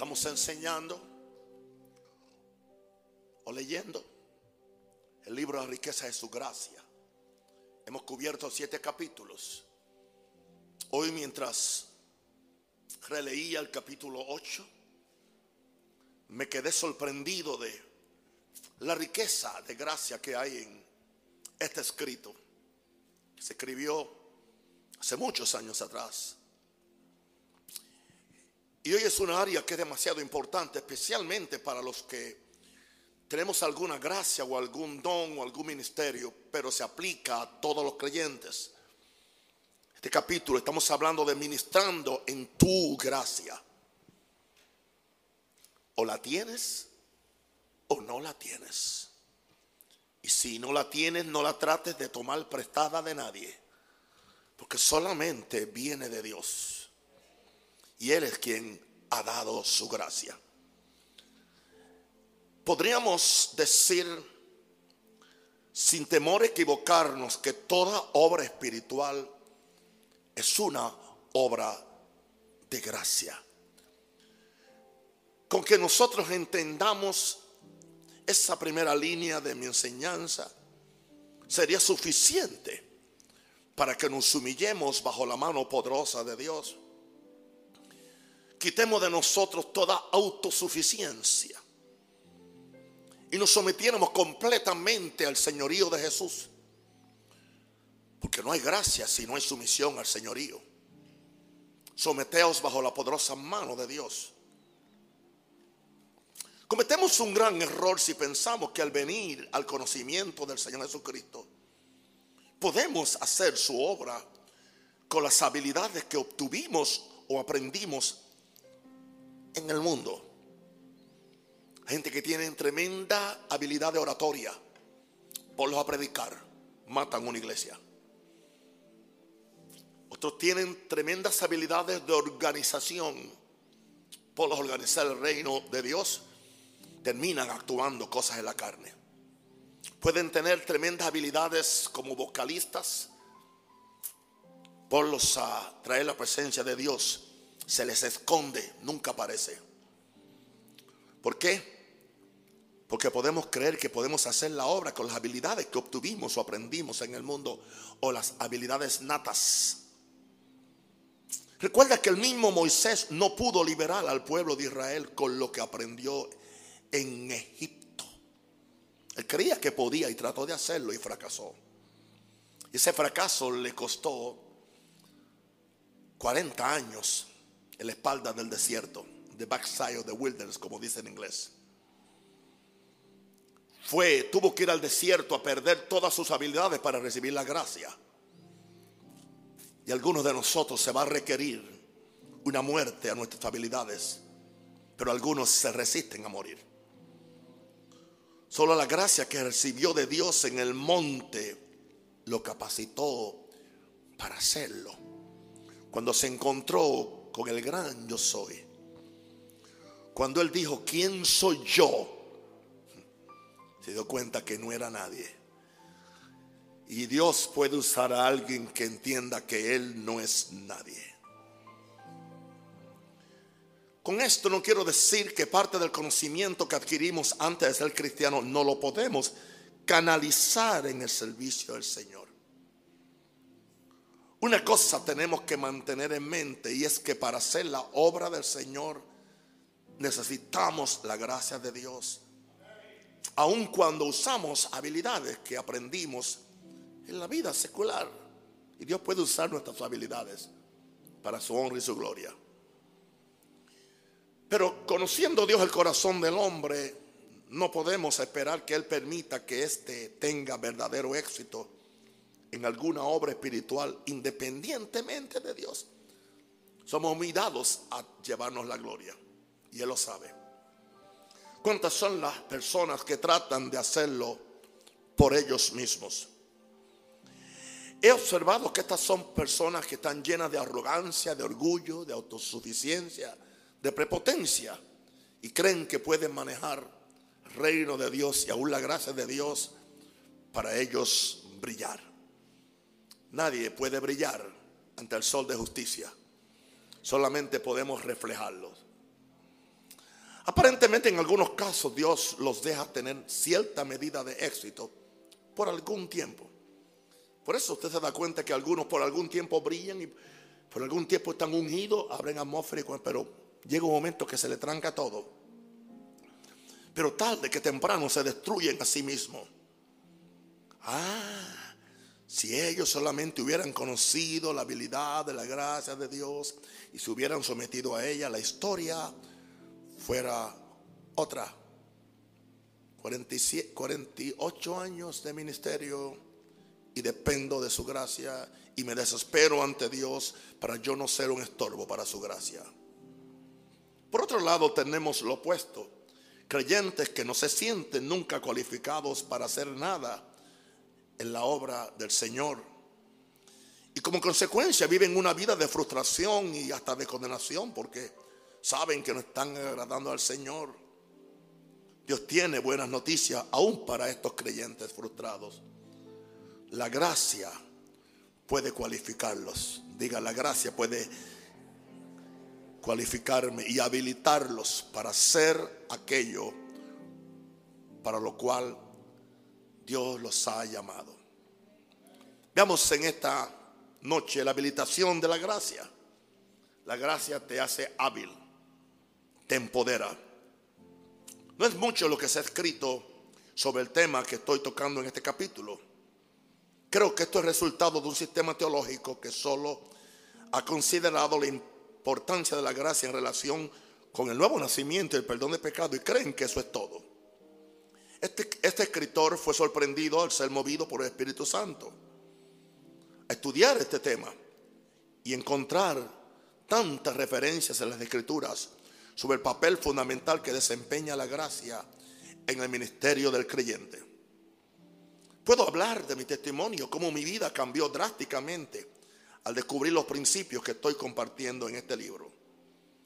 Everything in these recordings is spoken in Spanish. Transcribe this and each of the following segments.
Estamos enseñando o leyendo el libro la riqueza de su gracia. Hemos cubierto siete capítulos. Hoy mientras releía el capítulo 8, me quedé sorprendido de la riqueza de gracia que hay en este escrito. Se escribió hace muchos años atrás. Y hoy es una área que es demasiado importante, especialmente para los que tenemos alguna gracia o algún don o algún ministerio, pero se aplica a todos los creyentes. Este capítulo estamos hablando de ministrando en tu gracia. O la tienes o no la tienes. Y si no la tienes, no la trates de tomar prestada de nadie, porque solamente viene de Dios. Y Él es quien ha dado su gracia. Podríamos decir, sin temor a equivocarnos, que toda obra espiritual es una obra de gracia. Con que nosotros entendamos esa primera línea de mi enseñanza, sería suficiente para que nos humillemos bajo la mano poderosa de Dios quitemos de nosotros toda autosuficiencia y nos sometiéramos completamente al señorío de Jesús. Porque no hay gracia si no hay sumisión al señorío. Someteos bajo la poderosa mano de Dios. Cometemos un gran error si pensamos que al venir al conocimiento del Señor Jesucristo, podemos hacer su obra con las habilidades que obtuvimos o aprendimos en el mundo. Gente que tiene tremenda habilidad de oratoria. Por los a predicar. Matan una iglesia. Otros tienen tremendas habilidades de organización. Por los organizar el reino de Dios. Terminan actuando cosas en la carne. Pueden tener tremendas habilidades como vocalistas. Por los a traer la presencia de Dios se les esconde, nunca aparece. ¿Por qué? Porque podemos creer que podemos hacer la obra con las habilidades que obtuvimos o aprendimos en el mundo o las habilidades natas. Recuerda que el mismo Moisés no pudo liberar al pueblo de Israel con lo que aprendió en Egipto. Él creía que podía y trató de hacerlo y fracasó. Ese fracaso le costó 40 años en la espalda del desierto, the backside of the wilderness, como dice en inglés. Fue, tuvo que ir al desierto a perder todas sus habilidades para recibir la gracia. Y algunos de nosotros se va a requerir una muerte a nuestras habilidades, pero algunos se resisten a morir. Solo la gracia que recibió de Dios en el monte lo capacitó para hacerlo. Cuando se encontró con el gran yo soy. Cuando él dijo, ¿quién soy yo? Se dio cuenta que no era nadie. Y Dios puede usar a alguien que entienda que Él no es nadie. Con esto no quiero decir que parte del conocimiento que adquirimos antes de ser cristiano no lo podemos canalizar en el servicio del Señor. Una cosa tenemos que mantener en mente y es que para hacer la obra del Señor necesitamos la gracia de Dios. Aun cuando usamos habilidades que aprendimos en la vida secular. Y Dios puede usar nuestras habilidades para su honra y su gloria. Pero conociendo Dios el corazón del hombre, no podemos esperar que Él permita que éste tenga verdadero éxito en alguna obra espiritual independientemente de Dios. Somos mirados a llevarnos la gloria. Y Él lo sabe. ¿Cuántas son las personas que tratan de hacerlo por ellos mismos? He observado que estas son personas que están llenas de arrogancia, de orgullo, de autosuficiencia, de prepotencia y creen que pueden manejar el reino de Dios y aún la gracia de Dios para ellos brillar. Nadie puede brillar ante el sol de justicia. Solamente podemos reflejarlo. Aparentemente en algunos casos Dios los deja tener cierta medida de éxito por algún tiempo. Por eso usted se da cuenta que algunos por algún tiempo brillan y por algún tiempo están ungidos, abren atmósfera, pero llega un momento que se le tranca todo. Pero tarde que temprano se destruyen a sí mismos. Ah, si ellos solamente hubieran conocido la habilidad de la gracia de Dios y se hubieran sometido a ella, la historia fuera otra. 47, 48 años de ministerio y dependo de su gracia y me desespero ante Dios para yo no ser un estorbo para su gracia. Por otro lado tenemos lo opuesto, creyentes que no se sienten nunca cualificados para hacer nada en la obra del Señor. Y como consecuencia viven una vida de frustración y hasta de condenación porque saben que no están agradando al Señor. Dios tiene buenas noticias aún para estos creyentes frustrados. La gracia puede cualificarlos. Diga, la gracia puede cualificarme y habilitarlos para hacer aquello para lo cual Dios los ha llamado. Veamos en esta noche la habilitación de la gracia. La gracia te hace hábil, te empodera. No es mucho lo que se ha escrito sobre el tema que estoy tocando en este capítulo. Creo que esto es resultado de un sistema teológico que solo ha considerado la importancia de la gracia en relación con el nuevo nacimiento y el perdón de pecado y creen que eso es todo. Este, este escritor fue sorprendido al ser movido por el Espíritu Santo a estudiar este tema y encontrar tantas referencias en las escrituras sobre el papel fundamental que desempeña la gracia en el ministerio del creyente. Puedo hablar de mi testimonio, cómo mi vida cambió drásticamente al descubrir los principios que estoy compartiendo en este libro.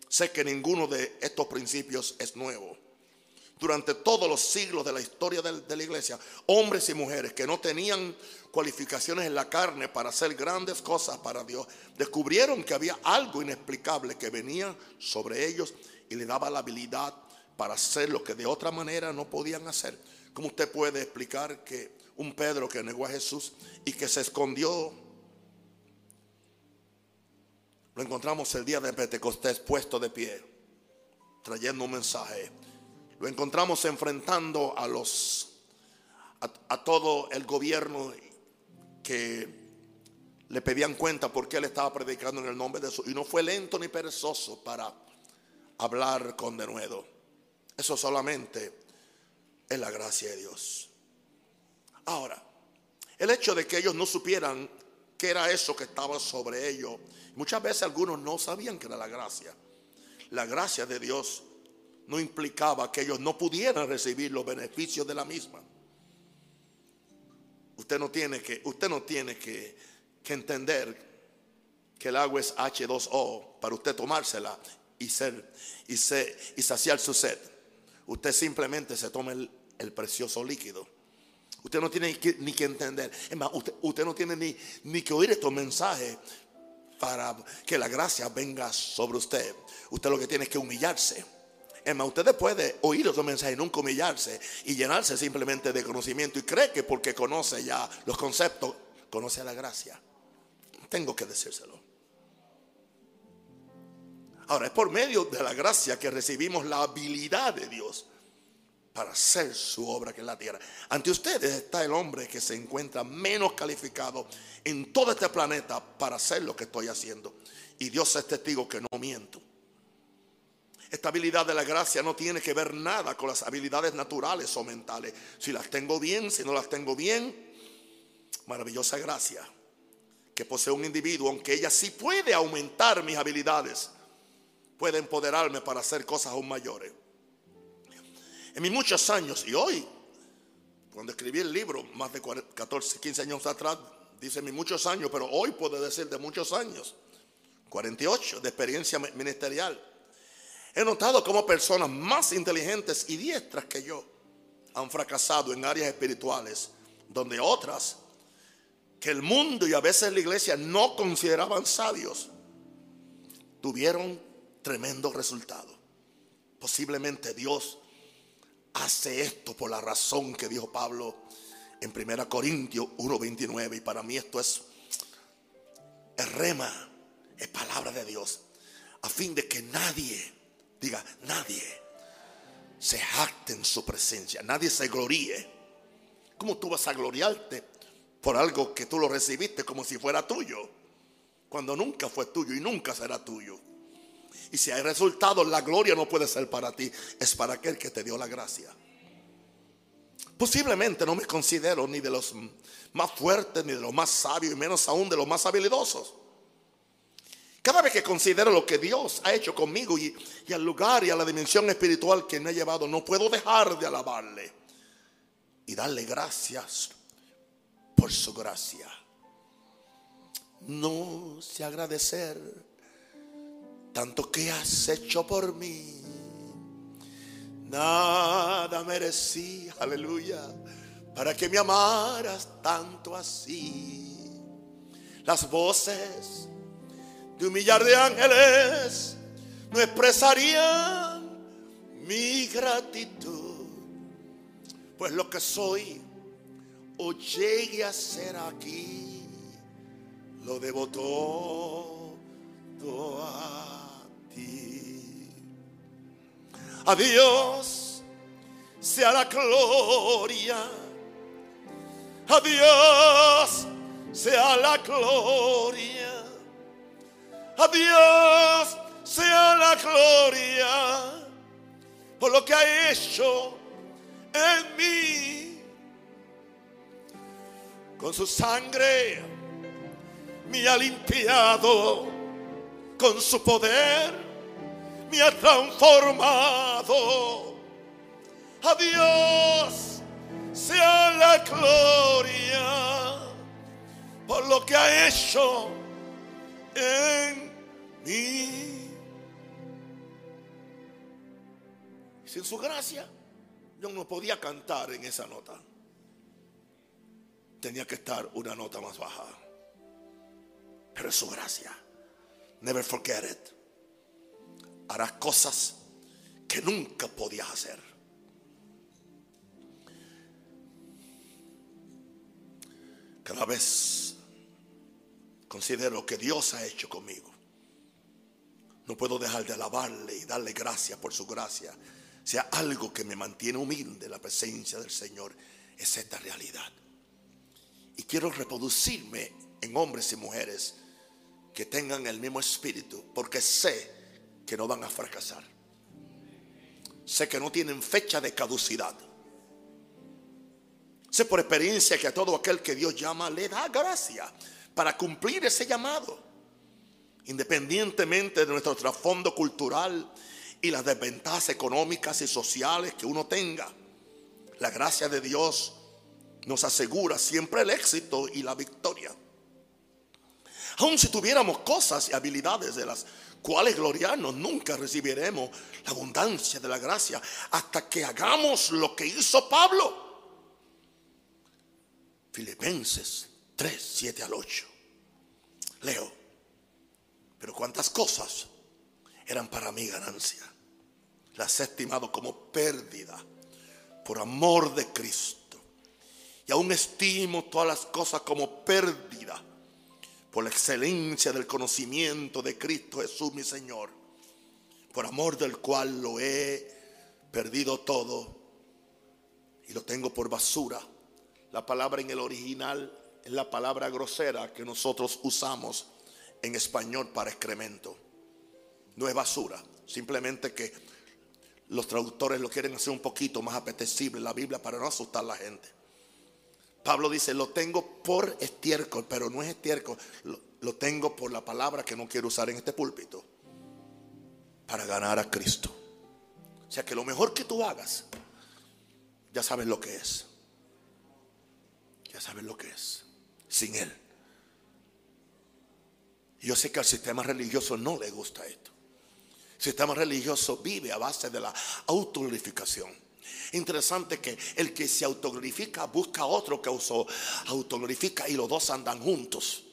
Sé que ninguno de estos principios es nuevo. Durante todos los siglos de la historia de, la iglesia, hombres y mujeres que no tenían cualificaciones en la carne para hacer grandes cosas para Dios, descubrieron que había algo inexplicable que venía sobre ellos y le daba la habilidad para hacer lo que de otra manera no podían hacer. ¿Cómo usted puede explicar que un Pedro que negó a Jesús y que se escondió, lo encontramos el día de Pentecostés puesto de pie, trayendo un mensaje. Lo encontramos enfrentando a los a, todo el gobierno que le pedían cuenta porque él estaba predicando en el nombre de Jesús. Y no fue lento ni perezoso para hablar con denuedo. Eso solamente es la gracia de Dios. Ahora, el hecho de que ellos no supieran qué era eso que estaba sobre ellos, muchas veces algunos no sabían que era la gracia. La gracia de Dios no implicaba que ellos no pudieran recibir los beneficios de la misma. Usted no tiene que, usted no tiene que, que entender que el agua es H2O para usted tomársela y, ser, y, ser, y saciar su sed. Usted simplemente se toma el, precioso líquido. Usted no tiene ni que entender. Es más, usted, no tiene ni, ni que oír estos mensajes para que la gracia venga sobre usted. Usted lo que tiene es que humillarse. Es más, usted puede oír estos mensajes y nunca humillarse y llenarse simplemente de conocimiento y cree que porque conoce ya los conceptos, conoce la gracia. Tengo que decírselo. Ahora, es por medio de la gracia que recibimos la habilidad de Dios para hacer su obra que en la tierra. Ante ustedes está el hombre que se encuentra menos calificado en todo este planeta para hacer lo que estoy haciendo. Y Dios es testigo que no miento. Esta habilidad de la gracia no tiene que ver nada con las habilidades naturales o mentales. Si las tengo bien, si no las tengo bien, maravillosa gracia que posee un individuo, aunque ella sí puede aumentar mis habilidades puede empoderarme para hacer cosas aún mayores. En mis muchos años, y hoy, cuando escribí el libro, más de 14, 15 años atrás, dice mis muchos años, pero hoy puedo decir de muchos años, 48 de experiencia ministerial. He notado cómo personas más inteligentes y diestras que yo han fracasado en áreas espirituales, donde otras que el mundo y a veces la iglesia no consideraban sabios, tuvieron tremendo resultado. Posiblemente Dios hace esto por la razón que dijo Pablo en 1 Corintios 1:29. Y para mí esto es el rema, es palabra de Dios. A fin de que nadie, diga nadie, se jacte en su presencia, nadie se gloríe. ¿Cómo tú vas a gloriarte por algo que tú lo recibiste como si fuera tuyo? Cuando nunca fue tuyo y nunca será tuyo. Y si hay resultados, la gloria no puede ser para ti, es para aquel que te dio la gracia. Posiblemente no me considero ni de los más fuertes, ni de los más sabios, y menos aún de los más habilidosos. Cada vez que considero lo que Dios ha hecho conmigo y, al lugar y a la dimensión espiritual que me ha llevado, no puedo dejar de alabarle y darle gracias por su gracia. No sé agradecer tanto que has hecho por mí. Nada merecí, aleluya, para que me amaras tanto así. Las voces de un millar de ángeles no expresarían mi gratitud, pues lo que soy o llegue a ser aquí, lo debo todo a ti. A sea la gloria. A Dios sea la gloria. A Dios sea la gloria por lo que ha hecho en mí. Con su sangre me ha limpiado con su poder me ha transformado. A Dios sea la gloria por lo que ha hecho en Sin su gracia, yo no podía cantar en esa nota. Tenía que estar una nota más baja. Pero es su gracia. Never forget it. Harás cosas que nunca podías hacer. Cada vez considero que Dios ha hecho conmigo. No puedo dejar de alabarle y darle gracias por su gracia. Sea algo que me mantiene humilde la presencia del Señor, es esta realidad. Y quiero reproducirme en hombres y mujeres que tengan el mismo espíritu, porque sé que no van a fracasar. Sé que no tienen fecha de caducidad. Sé por experiencia que a todo aquel que Dios llama le da gracia para cumplir ese llamado. Independientemente de nuestro trasfondo cultural y las desventajas económicas y sociales que uno tenga, la gracia de Dios nos asegura siempre el éxito y la victoria. Aun si tuviéramos cosas y habilidades de las cuales gloriarnos, nunca recibiremos la abundancia de la gracia hasta que hagamos lo que hizo Pablo. Filipenses 3, 7 al 8. Leo, pero cuántas cosas eran para mí ganancia. Las he estimado como pérdida por amor de Cristo. Y aún estimo todas las cosas como pérdida por la excelencia del conocimiento de Cristo Jesús mi Señor, por amor del cual lo he perdido todo y lo tengo por basura. La palabra en el original es la palabra grosera que nosotros usamos en español para excremento. No es basura, simplemente que los traductores lo quieren hacer un poquito más apetecible la Biblia para no asustar a la gente. Pablo dice, lo tengo por estiércol, pero no es estiércol, lo, lo tengo por la palabra que no quiero usar en este púlpito, para ganar a Cristo. O sea que lo mejor que tú hagas, ya sabes lo que es. Ya sabes lo que es, sin Él. Yo sé que al sistema religioso no le gusta esto. El sistema religioso vive a base de la autoglorificación. Interesante que el que se autoglorifica busca a otro que se autoglorifica y los dos andan juntos.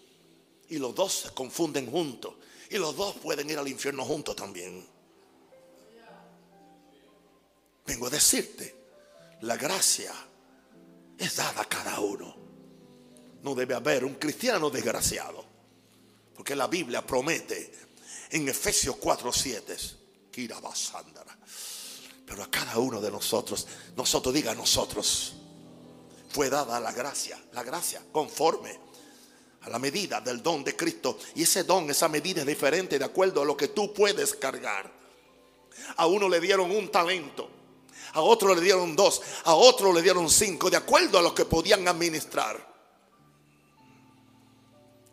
Y los dos se confunden juntos. Y los dos pueden ir al infierno juntos también. vengo a decirte, la gracia es dada a cada uno. No debe haber un cristiano desgraciado. Porque la Biblia promete en Efesios 4:7, pero a cada uno de nosotros, nosotros diga nosotros, fue dada la gracia, la gracia conforme a la medida del don de Cristo. Y ese don, esa medida es diferente de acuerdo a lo que tú puedes cargar. A uno le dieron un talento, a otro le dieron dos, a otro le dieron cinco, de acuerdo a lo que podían administrar.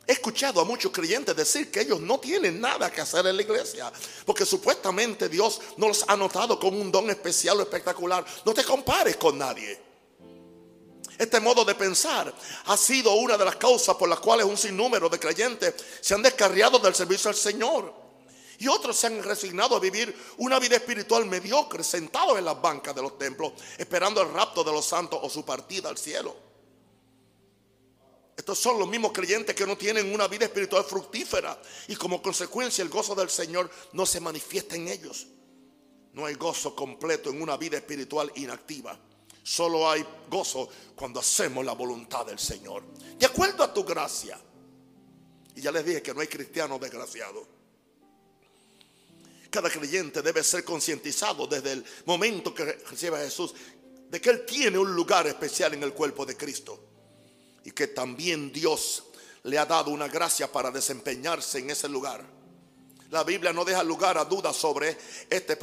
He escuchado a muchos creyentes decir que ellos no tienen nada que hacer en la iglesia, porque supuestamente Dios no los ha notado con un don especial o espectacular. No te compares con nadie. Este modo de pensar ha sido una de las causas por las cuales un sinnúmero de creyentes se han descarriado del servicio al Señor. Y otros se han resignado a vivir una vida espiritual mediocre, sentados en las bancas de los templos, esperando el rapto de los santos o su partida al cielo. Estos son los mismos creyentes que no tienen una vida espiritual fructífera y como consecuencia el gozo del Señor no se manifiesta en ellos. No hay gozo completo en una vida espiritual inactiva. Solo hay gozo cuando hacemos la voluntad del Señor. De acuerdo a tu gracia. Y ya les dije que no hay cristiano desgraciado. Cada creyente debe ser concientizado desde el momento que recibe a Jesús de que Él tiene un lugar especial en el cuerpo de Cristo y que también Dios le ha dado una gracia para desempeñarse en ese lugar. La Biblia no deja lugar a dudas sobre este,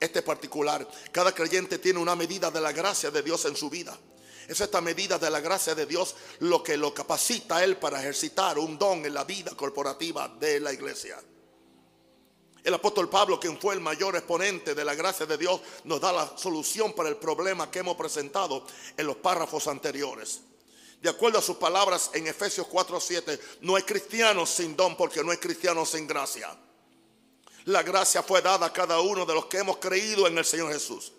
este particular. Cada creyente tiene una medida de la gracia de Dios en su vida. Es esta medida de la gracia de Dios lo que lo capacita a él para ejercitar un don en la vida corporativa de la iglesia. El apóstol Pablo, quien fue el mayor exponente de la gracia de Dios, nos da la solución para el problema que hemos presentado en los párrafos anteriores de acuerdo a sus palabras en Efesios 4:7, no hay cristianos sin don porque no hay cristianos sin gracia. La gracia fue dada a cada uno de los que hemos creído en el Señor Jesús.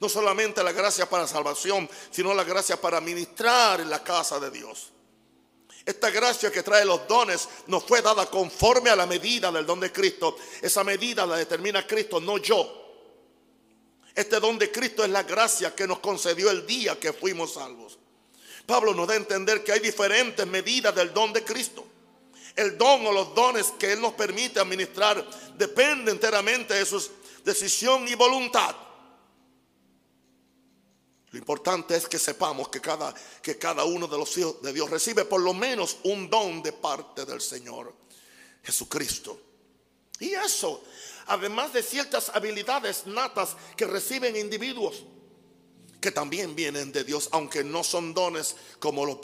No solamente la gracia para salvación, sino la gracia para ministrar en la casa de Dios. Esta gracia que trae los dones nos fue dada conforme a la medida del don de Cristo. Esa medida la determina Cristo, no yo. Este don de Cristo es la gracia que nos concedió el día que fuimos salvos. Pablo nos da a entender que hay diferentes medidas del don de Cristo. El don o los dones que Él nos permite administrar depende enteramente de su decisión y voluntad. Lo importante es que sepamos que cada, que cada uno de los hijos de Dios recibe por lo menos un don de parte del Señor Jesucristo. Y eso, además de ciertas habilidades natas que reciben individuos que también vienen de Dios, aunque no son dones como lo,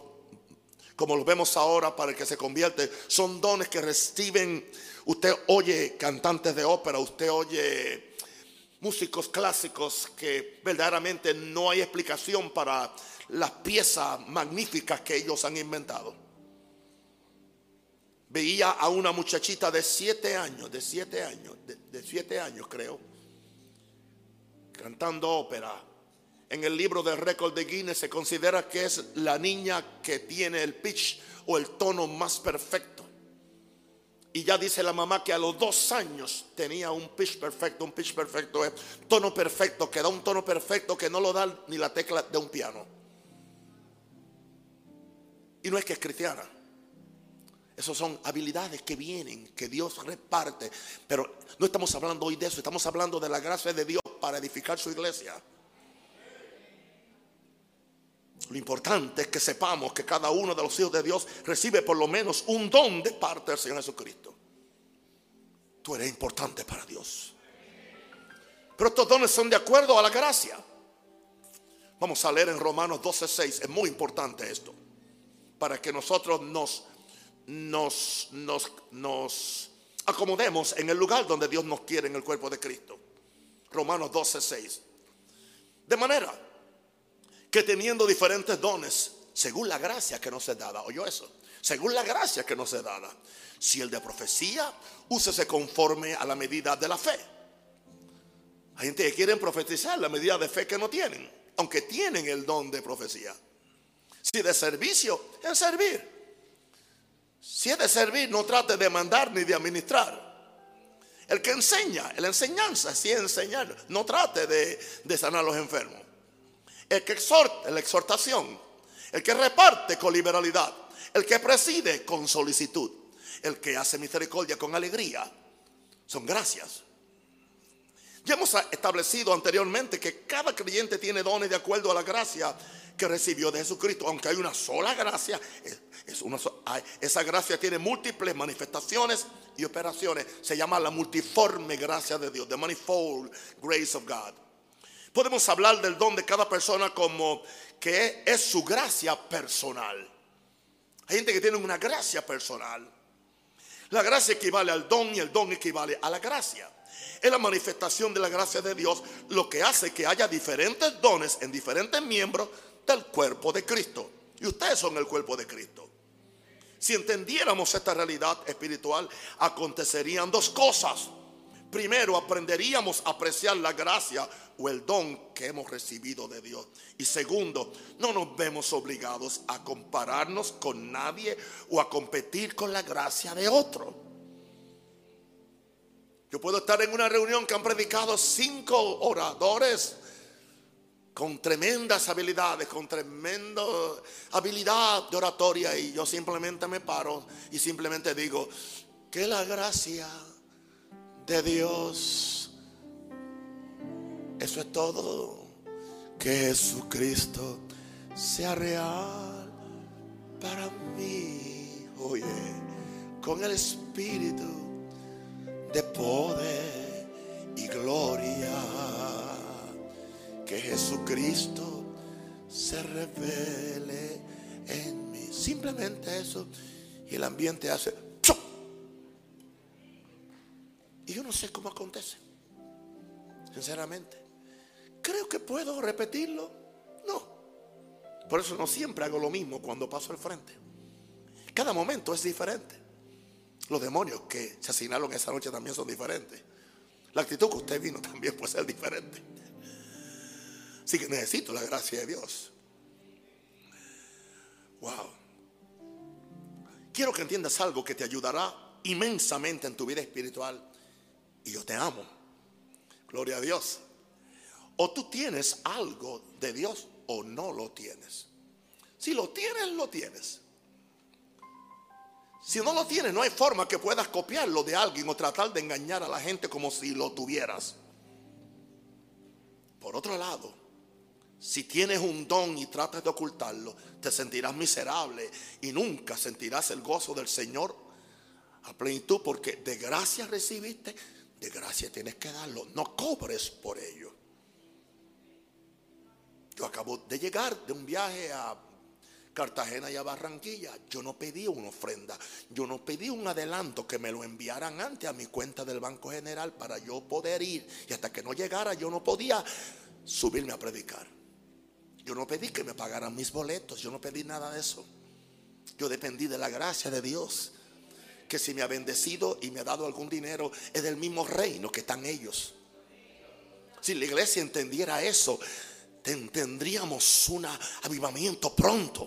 como los vemos ahora para el que se convierte, son dones que reciben, usted oye cantantes de ópera, usted oye músicos clásicos que verdaderamente no hay explicación para las piezas magníficas que ellos han inventado. Veía a una muchachita de siete años, de siete años, de siete años creo, cantando ópera en el libro del récord de Guinness se considera que es la niña que tiene el pitch o el tono más perfecto. Y ya dice la mamá que a los dos años tenía un pitch perfecto. Un pitch perfecto es tono perfecto, que da un tono perfecto que no lo da ni la tecla de un piano. Y no es que es cristiana. Esas son habilidades que vienen, que Dios reparte. Pero no estamos hablando hoy de eso, estamos hablando de la gracia de Dios para edificar su iglesia. Lo importante es que sepamos que cada uno de los hijos de Dios recibe por lo menos un don de parte del Señor Jesucristo. Tú eres importante para Dios. Pero estos dones son de acuerdo a la gracia. Vamos a leer en Romanos 12:6. Es muy importante esto. Para que nosotros nos, nos, nos, nos acomodemos en el lugar donde Dios nos quiere en el cuerpo de Cristo. Romanos 12:6. De manera que teniendo diferentes dones, según la gracia que nos es dada, oyó eso, según la gracia que nos es dada, si el de profecía, úsese conforme a la medida de la fe. Hay gente que quieren profetizar la medida de fe que no tienen, aunque tienen el don de profecía. Si de servicio, en servir. Si es de servir, no trate de mandar ni de administrar. El que enseña, la enseñanza, sí enseñar. No trate de, de sanar a los enfermos. El que exhorta, la exhortación. El que reparte con liberalidad. El que preside con solicitud. El que hace misericordia con alegría. Son gracias. Ya hemos establecido anteriormente que cada creyente tiene dones de acuerdo a la gracia que recibió de Jesucristo. Aunque hay una sola gracia, esa gracia tiene múltiples manifestaciones y operaciones. Se llama la multiforme gracia de Dios, the manifold grace of God. Podemos hablar del don de cada persona como que es su gracia personal. Hay gente que tiene una gracia personal. La gracia equivale al don y el don equivale a la gracia es la manifestación de la gracia de Dios lo que hace que haya diferentes dones en diferentes miembros del cuerpo de Cristo. Y ustedes son el cuerpo de Cristo. Si entendiéramos esta realidad espiritual, acontecerían dos cosas. Primero, aprenderíamos a apreciar la gracia o el don que hemos recibido de Dios. Y segundo, no nos vemos obligados a compararnos con nadie o a competir con la gracia de otro. Yo puedo estar en una reunión que han predicado cinco oradores con tremendas habilidades, con tremenda habilidad de oratoria y yo simplemente me paro y simplemente digo, que la gracia de Dios, eso es todo, que Jesucristo sea real para mí, oye, con el Espíritu de poder y gloria. Que Jesucristo se revele en mí. Simplemente eso. Y el ambiente hace... Y yo no sé cómo acontece. Sinceramente. Creo que puedo repetirlo. No. Por eso no siempre hago lo mismo cuando paso al frente. Cada momento es diferente. Los demonios que se asignaron esa noche también son diferentes. La actitud que usted vino también puede ser diferente. Así que necesito la gracia de Dios. Wow. Quiero que entiendas algo que te ayudará inmensamente en tu vida espiritual. Y yo te amo. Gloria a Dios. O tú tienes algo de Dios o no lo tienes. Si lo tienes, lo tienes. Si no lo tienes, no hay forma que puedas copiarlo de alguien o tratar de engañar a la gente como si lo tuvieras. Por otro lado, si tienes un don y tratas de ocultarlo, te sentirás miserable y nunca sentirás el gozo del Señor a plenitud porque de gracia recibiste, de gracia tienes que darlo. No cobres por ello. Yo acabo de llegar de un viaje a Cartagena y a Barranquilla, yo no pedí una ofrenda, yo no pedí un adelanto que me lo enviaran antes a mi cuenta del Banco General para yo poder ir. Y hasta que no llegara yo no podía subirme a predicar. Yo no pedí que me pagaran mis boletos, yo no pedí nada de eso. Yo dependí de la gracia de Dios, que si me ha bendecido y me ha dado algún dinero, es del mismo reino que están ellos. Si la iglesia entendiera eso, tendríamos un avivamiento pronto.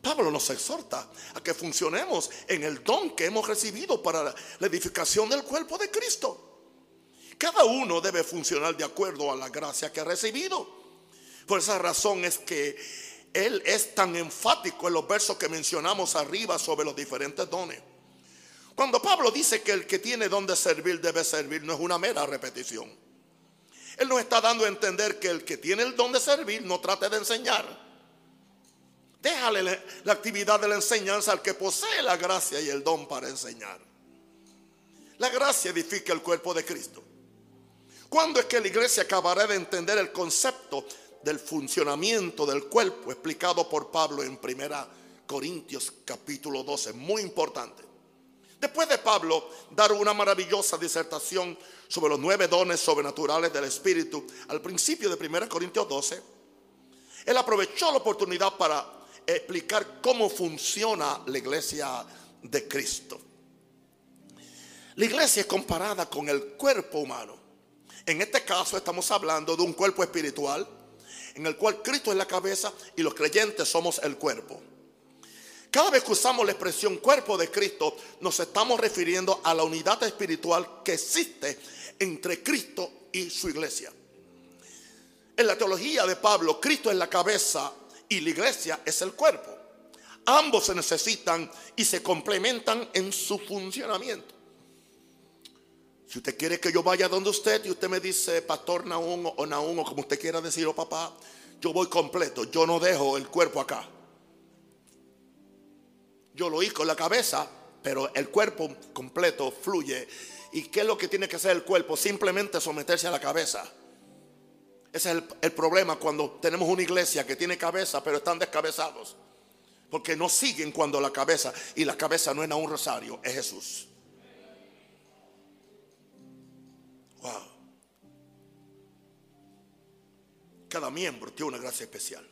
Pablo nos exhorta a que funcionemos en el don que hemos recibido para la edificación del cuerpo de Cristo. Cada uno debe funcionar de acuerdo a la gracia que ha recibido. Por esa razón es que él es tan enfático en los versos que mencionamos arriba sobre los diferentes dones. Cuando Pablo dice que el que tiene don de servir debe servir, no es una mera repetición. Él nos está dando a entender que el que tiene el don de servir no trate de enseñar Déjale la actividad de la enseñanza al que posee la gracia y el don para enseñar. La gracia edifica el cuerpo de Cristo. ¿Cuándo es que la iglesia acabará de entender el concepto del funcionamiento del cuerpo explicado por Pablo en 1 Corintios capítulo 12? Muy importante. Después de Pablo dar una maravillosa disertación sobre los nueve dones sobrenaturales del Espíritu al principio de 1 Corintios 12, él aprovechó la oportunidad para explicar cómo funciona la iglesia de Cristo. La iglesia es comparada con el cuerpo humano. En este caso estamos hablando de un cuerpo espiritual en el cual Cristo es la cabeza y los creyentes somos el cuerpo. Cada vez que usamos la expresión cuerpo de Cristo, nos estamos refiriendo a la unidad espiritual que existe entre Cristo y su iglesia. En la teología de Pablo, Cristo es la cabeza y la iglesia es el cuerpo. Ambos se necesitan y se complementan en su funcionamiento. Si usted quiere que yo vaya donde usted y usted me dice pastor Naún o Naún o como usted quiera decir, o papá, yo voy completo, yo no dejo el cuerpo acá. Yo lo hice con la cabeza, pero el cuerpo completo fluye. ¿Y qué es lo que tiene que hacer el cuerpo? Simplemente someterse a la cabeza. Ese es el, el, problema cuando tenemos una iglesia que tiene cabeza, pero están descabezados. Porque no siguen cuando la cabeza, y la cabeza no es a un rosario, es Jesús. Wow. Cada miembro tiene una gracia especial.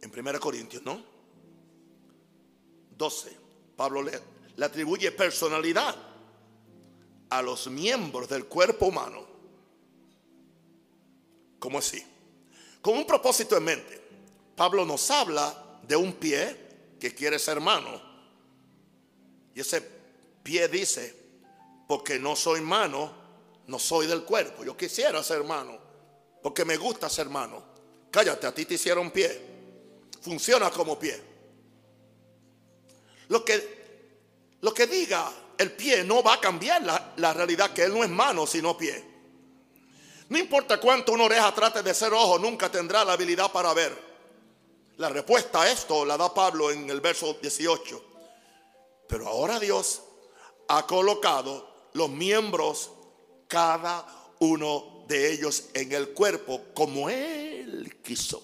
En 1 Corintios, ¿no? 12. Pablo le, atribuye personalidad a los miembros del cuerpo humano. ¿Cómo así? Con un propósito en mente. Pablo nos habla de un pie que quiere ser mano. Y ese pie dice, porque no soy mano, no soy del cuerpo. Yo quisiera ser mano, porque me gusta ser mano. Cállate, a ti te hicieron pie. Funciona como pie. Lo que, lo que diga el pie no va a cambiar la, la realidad que él no es mano, sino pie. No importa cuánto una oreja trate de ser ojo, nunca tendrá la habilidad para ver. La respuesta a esto la da Pablo en el verso 18. Pero ahora Dios ha colocado los miembros, cada uno de ellos en el cuerpo, como Él quiso.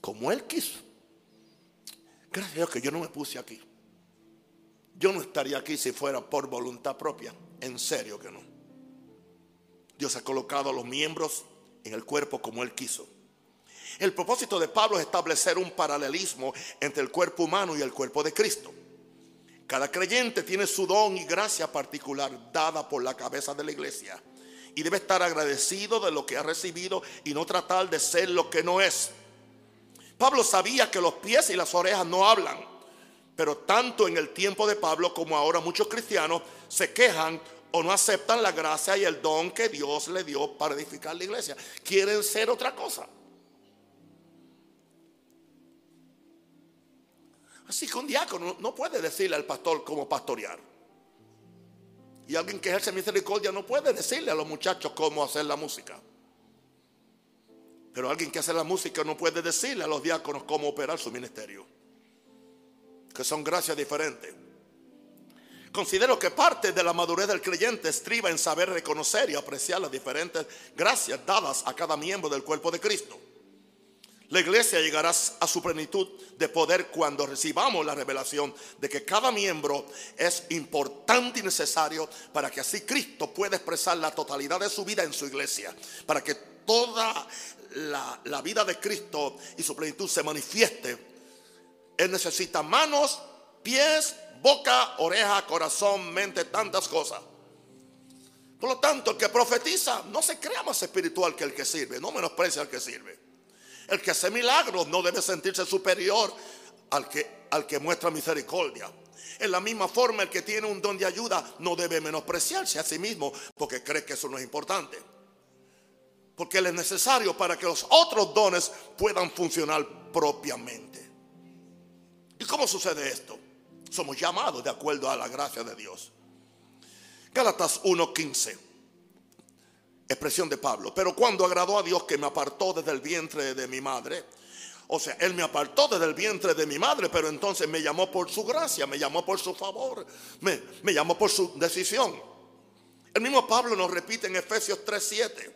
Como Él quiso. Gracias a Dios que yo no me puse aquí. Yo no estaría aquí si fuera por voluntad propia. En serio que no. Dios ha colocado a los miembros en el cuerpo como Él quiso. El propósito de Pablo es establecer un paralelismo entre el cuerpo humano y el cuerpo de Cristo. Cada creyente tiene su don y gracia particular dada por la cabeza de la iglesia. Y debe estar agradecido de lo que ha recibido y no tratar de ser lo que no es. Pablo sabía que los pies y las orejas no hablan. Pero tanto en el tiempo de Pablo como ahora muchos cristianos se quejan o no aceptan la gracia y el don que Dios le dio para edificar la iglesia. Quieren ser otra cosa. Así que un diácono no puede decirle al pastor cómo pastorear. Y alguien que ejerce misericordia no puede decirle a los muchachos cómo hacer la música. Pero alguien que hace la música no puede decirle a los diáconos cómo operar su ministerio. Que son gracias diferentes. Considero que parte de la madurez del creyente estriba en saber reconocer y apreciar las diferentes gracias dadas a cada miembro del cuerpo de Cristo. La iglesia llegará a su plenitud de poder cuando recibamos la revelación de que cada miembro es importante y necesario para que así Cristo pueda expresar la totalidad de su vida en su iglesia. Para que toda la, la vida de Cristo y su plenitud se manifieste. Él necesita manos, pies, boca, oreja, corazón, mente, tantas cosas. Por lo tanto, el que profetiza no se crea más espiritual que el que sirve, no menosprecia al que sirve. El que hace milagros no debe sentirse superior al que, al que muestra misericordia. En la misma forma, el que tiene un don de ayuda no debe menospreciarse a sí mismo porque cree que eso no es importante. Porque él es necesario para que los otros dones puedan funcionar propiamente. ¿Y cómo sucede esto? Somos llamados de acuerdo a la gracia de Dios. Gálatas 1:15 expresión de Pablo. Pero cuando agradó a Dios que me apartó desde el vientre de mi madre, o sea, Él me apartó desde el vientre de mi madre, pero entonces me llamó por su gracia, me llamó por su favor, me, me llamó por su decisión. El mismo Pablo nos repite en Efesios 3:7.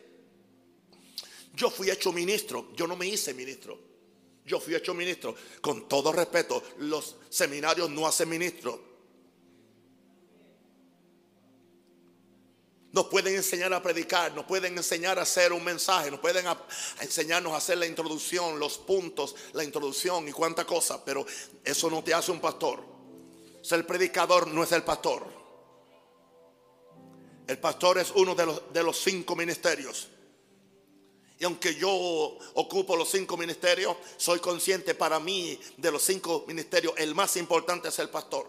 Yo fui hecho ministro, yo no me hice ministro. Yo fui hecho ministro. Con todo respeto, los seminarios no hacen ministro. Nos pueden enseñar a predicar, nos pueden enseñar a hacer un mensaje, nos pueden enseñarnos a hacer la introducción, los puntos, la introducción y cuánta cosa, pero eso no te hace un pastor. Ser predicador no es el pastor. El pastor es uno de los, de los cinco ministerios. Y aunque yo ocupo los cinco ministerios, soy consciente para mí de los cinco ministerios, el más importante es el pastor.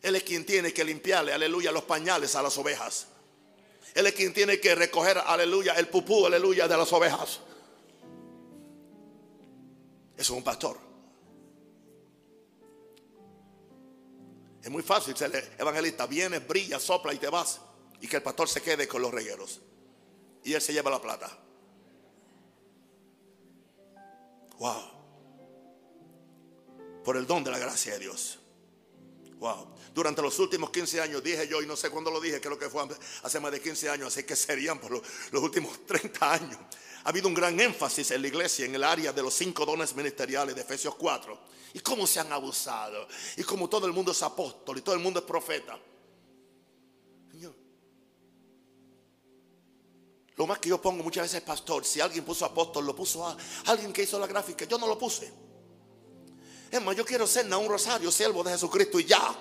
Él es quien tiene que limpiarle, aleluya, los pañales a las ovejas. Él es quien tiene que recoger, aleluya, el pupú, aleluya, de las ovejas. Eso es un pastor. Es muy fácil ser evangelista. Viene, brilla, sopla y te vas. Y que el pastor se quede con los regueros. Y él se lleva la plata. Wow. Por el don de la gracia de Dios. Durante los últimos 15 años dije yo, y no sé cuándo lo dije, creo que fue hace más de 15 años, así que serían por los, últimos 30 años. Ha habido un gran énfasis en la iglesia en el área de los cinco dones ministeriales de Efesios 4 y cómo se han abusado. Y cómo todo el mundo es apóstol y todo el mundo es profeta. Lo más que yo pongo muchas veces, pastor, si alguien puso apóstol, lo puso a alguien que hizo la gráfica. Yo no lo puse. Es yo quiero ser un rosario, siervo de Jesucristo y ya.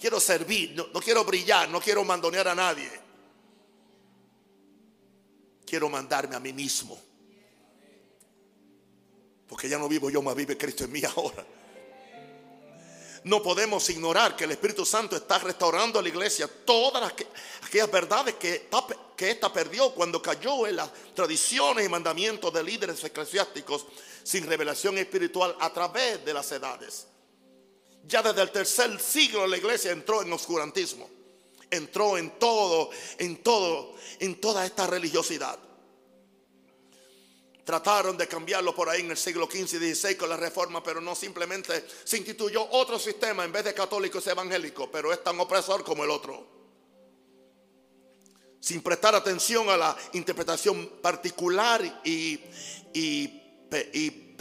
Quiero servir, no, no quiero brillar, no quiero mandonear a nadie. Quiero mandarme a mí mismo. Porque ya no vivo yo, más vive Cristo en mí ahora. No podemos ignorar que el Espíritu Santo está restaurando a la iglesia todas aquellas verdades que, que ésta perdió cuando cayó en las tradiciones y mandamientos de líderes eclesiásticos sin revelación espiritual a través de las edades. Ya desde el tercer siglo la iglesia entró en oscurantismo. Entró en todo, en todo, en toda esta religiosidad. Trataron de cambiarlo por ahí en el siglo XV y XVI con la reforma, pero no simplemente se instituyó otro sistema en vez de católico es evangélico, pero es tan opresor como el otro. Sin prestar atención a la interpretación particular y, y, y,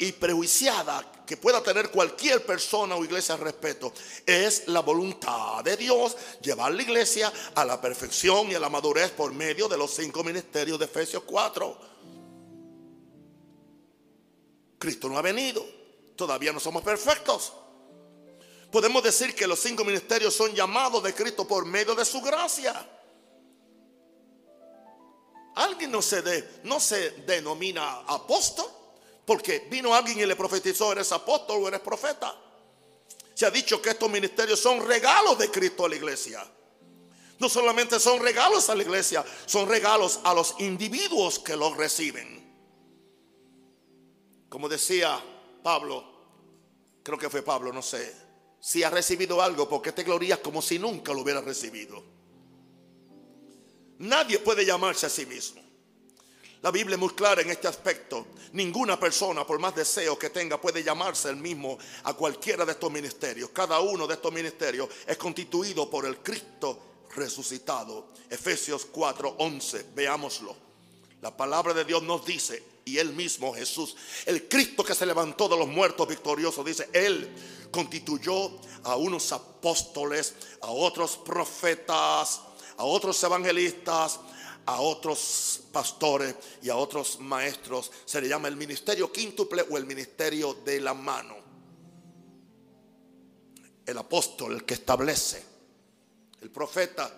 y prejuiciada que pueda tener cualquier persona o iglesia al respeto. Es la voluntad de Dios llevar la iglesia a la perfección y a la madurez por medio de los cinco ministerios de Efesios 4. Cristo no ha venido. Todavía no somos perfectos. Podemos decir que los cinco ministerios son llamados de Cristo por medio de su gracia. Alguien no se, de, no se denomina apóstol porque vino alguien y le profetizó, eres apóstol o eres profeta. Se ha dicho que estos ministerios son regalos de Cristo a la iglesia. No solamente son regalos a la iglesia, son regalos a los individuos que los reciben. Como decía Pablo, creo que fue Pablo, no sé, si ha recibido algo, porque te glorías como si nunca lo hubiera recibido. Nadie puede llamarse a sí mismo. La Biblia es muy clara en este aspecto. Ninguna persona, por más deseo que tenga, puede llamarse el mismo a cualquiera de estos ministerios. Cada uno de estos ministerios es constituido por el Cristo resucitado. Efesios 4:11, veámoslo. La palabra de Dios nos dice, y él mismo Jesús, el Cristo que se levantó de los muertos victorioso, dice, él constituyó a unos apóstoles, a otros profetas, a otros evangelistas, a otros pastores y a otros maestros. Se le llama el ministerio quíntuple o el ministerio de la mano. El apóstol, el que establece. El profeta,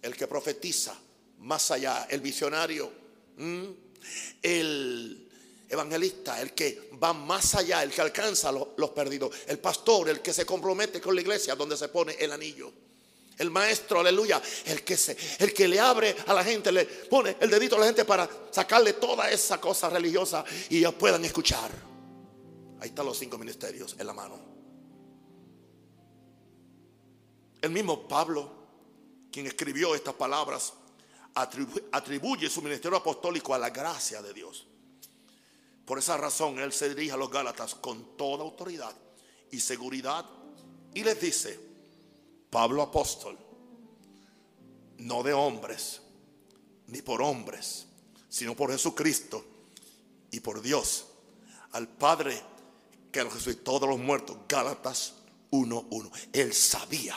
el que profetiza más allá. El visionario. El evangelista, el que va más allá, el que alcanza los, los perdidos. El pastor, el que se compromete con la iglesia donde se pone el anillo. El maestro, aleluya, el que, se, el que le abre a la gente, le pone el dedito a la gente para sacarle toda esa cosa religiosa y ellos puedan escuchar. Ahí están los cinco ministerios en la mano. El mismo Pablo, quien escribió estas palabras, atribuye su ministerio apostólico a la gracia de Dios. Por esa razón él se dirige a los Gálatas con toda autoridad y seguridad y les dice, Pablo apóstol, no de hombres, ni por hombres, sino por Jesucristo y por Dios, al Padre que resucitó de los muertos. Gálatas 1.1. Él sabía,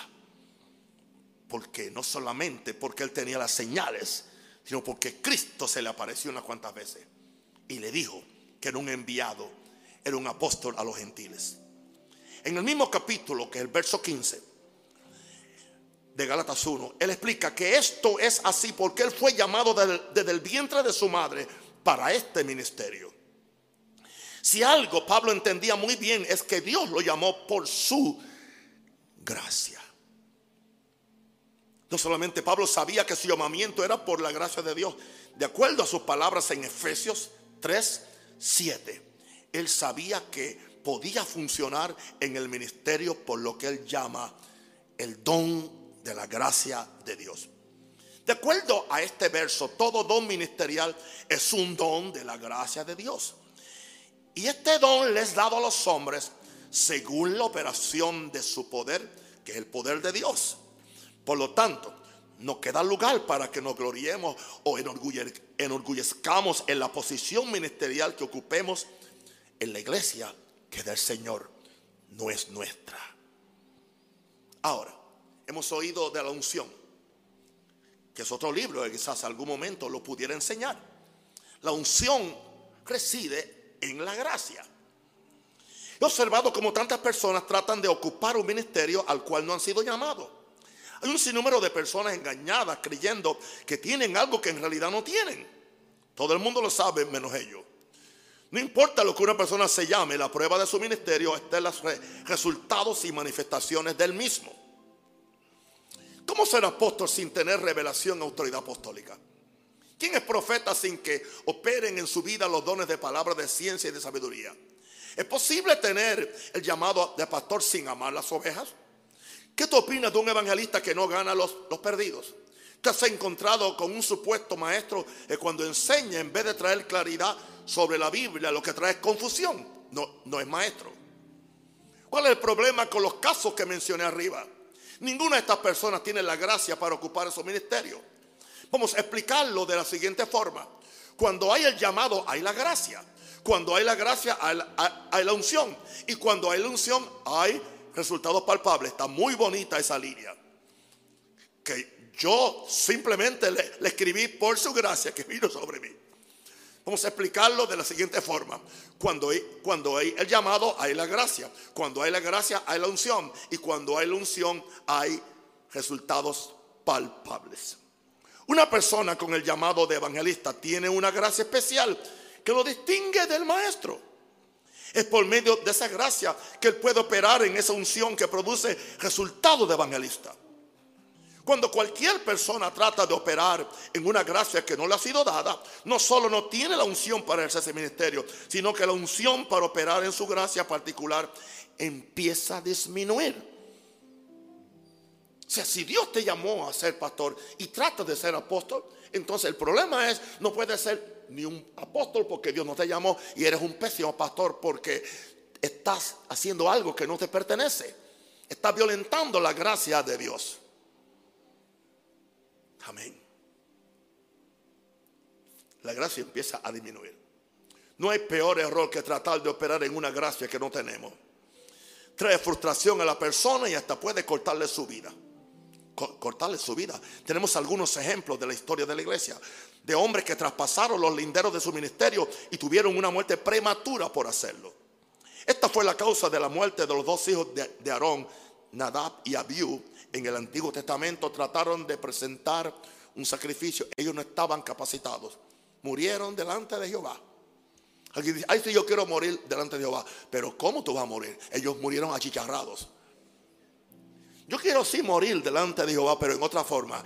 porque no solamente porque él tenía las señales, sino porque Cristo se le apareció unas cuantas veces y le dijo que era un enviado, era un apóstol a los gentiles. En el mismo capítulo que el verso 15, de Gálatas 1, él explica que esto es así porque él fue llamado desde el vientre de su madre para este ministerio. Si algo Pablo entendía muy bien es que Dios lo llamó por su gracia. No solamente Pablo sabía que su llamamiento era por la gracia de Dios, de acuerdo a sus palabras en Efesios 3, 7. Él sabía que podía funcionar en el ministerio por lo que él llama el don de la gracia de Dios. De acuerdo a este verso, todo don ministerial es un don de la gracia de Dios. Y este don le es dado a los hombres según la operación de su poder, que es el poder de Dios. Por lo tanto, no queda lugar para que nos gloriemos o enorgullezcamos en la posición ministerial que ocupemos en la iglesia que del Señor no es nuestra. Ahora, hemos oído de la unción, que es otro libro que quizás algún momento lo pudiera enseñar. La unción reside en la gracia. He observado como tantas personas tratan de ocupar un ministerio al cual no han sido llamados. Hay un sinnúmero de personas engañadas creyendo que tienen algo que en realidad no tienen. Todo el mundo lo sabe menos ellos. No importa lo que una persona se llame, la prueba de su ministerio está en los resultados y manifestaciones del mismo. ¿Cómo ser apóstol sin tener revelación autoridad apostólica? ¿Quién es profeta sin que operen en su vida los dones de palabra, de ciencia y de sabiduría? ¿Es posible tener el llamado de pastor sin amar las ovejas? ¿Qué tú opinas de un evangelista que no gana los, los perdidos? ¿Te has encontrado con un supuesto maestro que cuando enseña, en vez de traer claridad sobre la Biblia, lo que trae es confusión? No, no es maestro. ¿Cuál es el problema con los casos que mencioné arriba? Ninguna de estas personas tiene la gracia para ocupar esos ministerios. Vamos a explicarlo de la siguiente forma. Cuando hay el llamado, hay la gracia. Cuando hay la gracia, hay la, hay la unción. Y cuando hay la unción, hay resultados palpables. Está muy bonita esa línea. Que yo simplemente le, escribí por su gracia que vino sobre mí. Vamos a explicarlo de la siguiente forma. Cuando hay, el llamado, hay la gracia. Cuando hay la gracia, hay la unción. Y cuando hay la unción, hay resultados palpables. Una persona con el llamado de evangelista tiene una gracia especial que lo distingue del maestro. Es por medio de esa gracia que Él puede operar en esa unción que produce resultados de evangelista. Cuando cualquier persona trata de operar en una gracia que no le ha sido dada, no solo no tiene la unción para ejercer ese ministerio, sino que la unción para operar en su gracia particular empieza a disminuir. O sea, si Dios te llamó a ser pastor y trata de ser apóstol, entonces el problema es, no puede ser ni un apóstol porque Dios no te llamó y eres un pésimo pastor porque estás haciendo algo que no te pertenece. Estás violentando la gracia de Dios. Amén. La gracia empieza a disminuir. No hay peor error que tratar de operar en una gracia que no tenemos. Trae frustración a la persona y hasta puede cortarle su vida cortarle su vida. Tenemos algunos ejemplos de la historia de la iglesia, de hombres que traspasaron los linderos de su ministerio y tuvieron una muerte prematura por hacerlo. Esta fue la causa de la muerte de los dos hijos de, Aarón, Nadab y Abiú. En el Antiguo Testamento trataron de presentar un sacrificio. Ellos no estaban capacitados. Murieron delante de Jehová. Alguien dice, ay, si yo quiero morir delante de Jehová. Pero ¿cómo tú vas a morir? Ellos murieron achicharrados. Yo quiero sí morir delante de Jehová, pero en otra forma.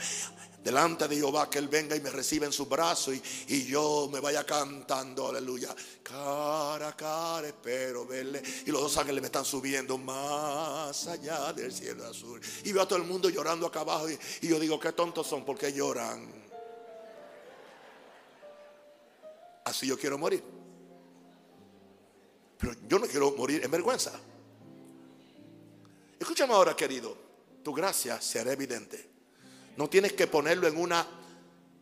Delante de Jehová que Él venga y me reciba en sus brazos y, yo me vaya cantando, aleluya. Cara a cara espero verle. Y los dos ángeles me están subiendo más allá del cielo azul. Y veo a todo el mundo llorando acá abajo. Y, y yo digo, qué tontos son, porque lloran? Así yo quiero morir. Pero yo no quiero morir en vergüenza. Escúchame ahora, querido tu gracia será evidente. No tienes que ponerlo en una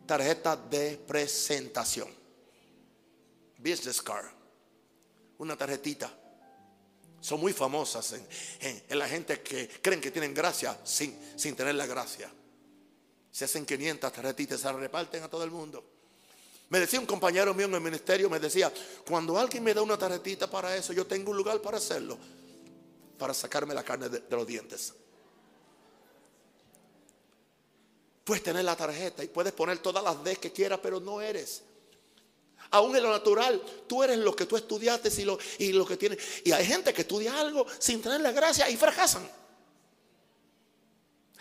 tarjeta de presentación. Business card. Una tarjetita. Son muy famosas en, la gente que creen que tienen gracia sin, sin tener la gracia. Se hacen 500 tarjetitas, se reparten a todo el mundo. Me decía un compañero mío en el ministerio, me decía, cuando alguien me da una tarjetita para eso, yo tengo un lugar para hacerlo, para sacarme la carne de los dientes. Puedes tener la tarjeta y puedes poner todas las D que quieras, pero no eres. Aún en lo natural, tú eres lo que tú estudiaste y lo, y lo que tienes. Y hay gente que estudia algo sin tener la gracia y fracasan.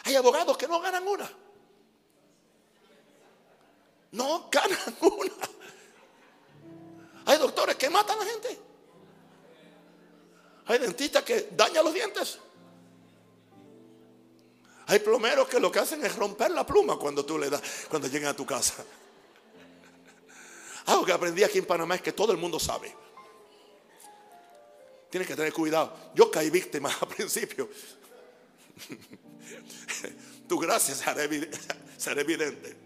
Hay abogados que no ganan una. No ganan una. Hay doctores que matan a la gente. Hay dentistas que dañan los dientes. Hay plomeros que lo que hacen es romper la pluma cuando tú le das, cuando llegan a tu casa. Algo que aprendí aquí en Panamá es que todo el mundo sabe. Tienes que tener cuidado. Yo caí víctima al principio. Tu gracia será evidente.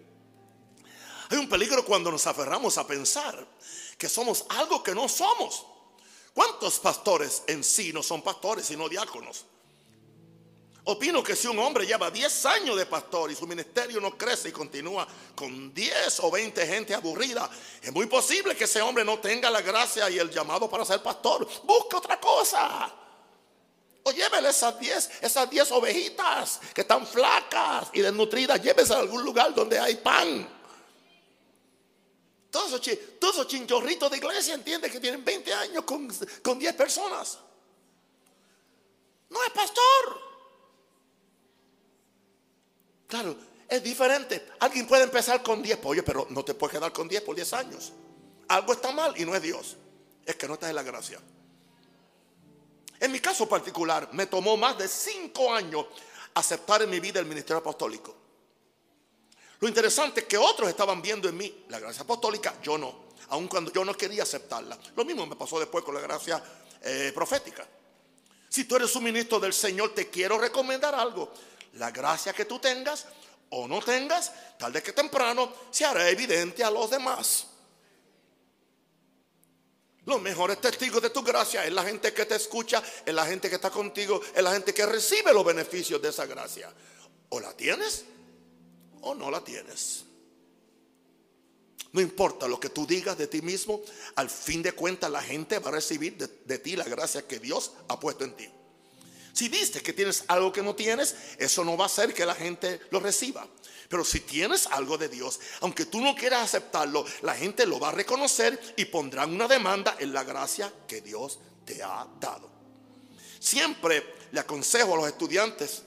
Hay un peligro cuando nos aferramos a pensar que somos algo que no somos. ¿Cuántos pastores en sí no son pastores sino diáconos? Opino que si un hombre lleva 10 años de pastor y su ministerio no crece y continúa con 10 o 20 gente aburrida, es muy posible que ese hombre no tenga la gracia y el llamado para ser pastor. Busca otra cosa. O llévele esas 10, esas 10 ovejitas que están flacas y desnutridas, llévese a algún lugar donde hay pan. Todos esos, chinchorritos de iglesia entienden que tienen 20 años con, con 10 personas. No es pastor. Claro, es diferente. Alguien puede empezar con 10 pollos, pero no te puedes quedar con 10 por 10 años. Algo está mal y no es Dios. Es que no estás en la gracia. En mi caso particular, me tomó más de 5 años aceptar en mi vida el ministerio apostólico. Lo interesante es que otros estaban viendo en mí la gracia apostólica, yo no, aun cuando yo no quería aceptarla. Lo mismo me pasó después con la gracia eh, profética. Si tú eres un ministro del Señor, te quiero recomendar algo la gracia que tú tengas o no tengas, tal de que temprano se hará evidente a los demás. Los mejores testigos de tu gracia es la gente que te escucha, es la gente que está contigo, es la gente que recibe los beneficios de esa gracia. O la tienes o no la tienes. No importa lo que tú digas de ti mismo, al fin de cuentas la gente va a recibir de, de ti la gracia que Dios ha puesto en ti. Si viste que tienes algo que no tienes, eso no va a hacer que la gente lo reciba. Pero si tienes algo de Dios, aunque tú no quieras aceptarlo, la gente lo va a reconocer y pondrán una demanda en la gracia que Dios te ha dado. Siempre le aconsejo a los estudiantes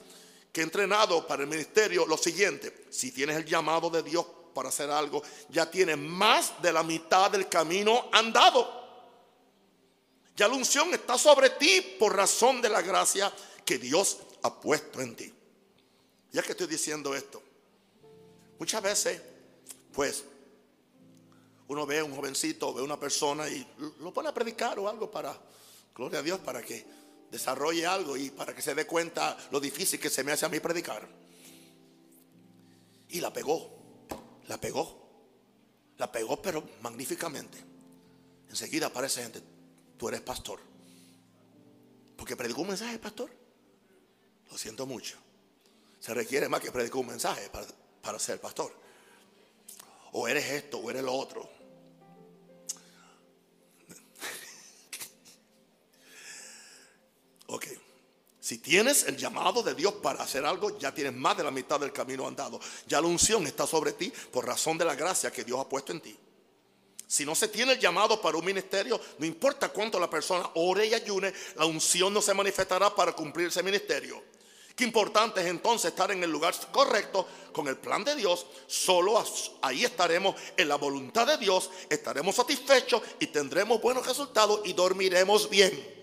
que he entrenado para el ministerio lo siguiente. Si tienes el llamado de Dios para hacer algo, ya tienes más de la mitad del camino andado. Ya la unción está sobre ti por razón de la gracia que Dios ha puesto en ti. Ya que estoy diciendo esto, muchas veces, pues, uno ve a un jovencito, ve a una persona y lo pone a predicar o algo para, gloria a Dios, para que desarrolle algo y para que se dé cuenta lo difícil que se me hace a mí predicar. Y la pegó, la pegó, la pegó pero magníficamente. Enseguida aparece gente, tú eres pastor. Porque predicó un mensaje, pastor. Lo siento mucho. Se requiere más que predicar un mensaje para, para ser pastor. O eres esto, o eres lo otro. ok. Si tienes el llamado de Dios para hacer algo, ya tienes más de la mitad del camino andado. Ya la unción está sobre ti por razón de la gracia que Dios ha puesto en ti. Si no se tiene el llamado para un ministerio, no importa cuánto la persona ore y ayune, la unción no se manifestará para cumplir ese ministerio. Qué importante es entonces estar en el lugar correcto con el plan de Dios. Solo ahí estaremos en la voluntad de Dios, estaremos satisfechos y tendremos buenos resultados y dormiremos bien.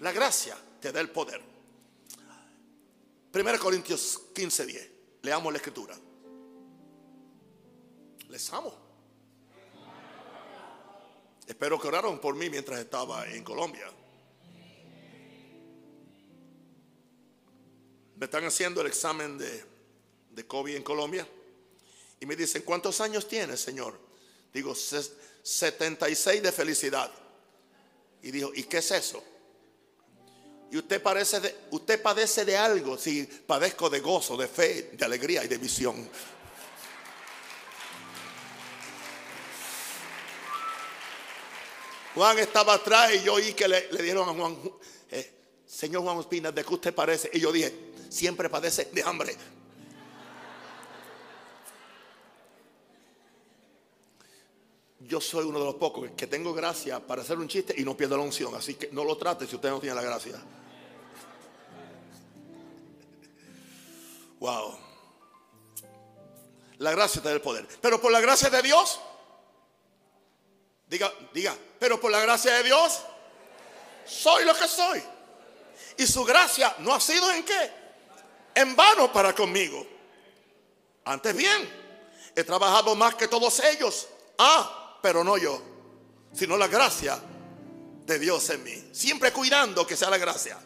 La gracia te da el poder. 1 Corintios 15, 10. Leamos la escritura. Les amo. Espero que oraron por mí mientras estaba en Colombia. Me están haciendo el examen de, de COVID en Colombia. Y me dicen, ¿cuántos años tienes, Señor? Digo, 76 de felicidad. Y dijo, ¿y qué es eso? Y usted, parece de, usted padece de algo. Si padezco de gozo, de fe, de alegría y de visión. Juan estaba atrás y yo oí que le, dieron a Juan, eh, señor Juan Ospina, ¿de qué usted parece? Y yo dije, siempre padece de hambre. Yo soy uno de los pocos que tengo gracia para hacer un chiste y no pierdo la unción. Así que no lo trate si usted no tiene la gracia. Wow. La gracia te da el poder. Pero por la gracia de Dios, diga, diga, pero por la gracia de Dios, soy lo que soy. Y su gracia no ha sido en qué? En vano para conmigo. Antes bien, he trabajado más que todos ellos. Ah, pero no yo, sino la gracia de Dios en mí. Siempre cuidando que sea la gracia,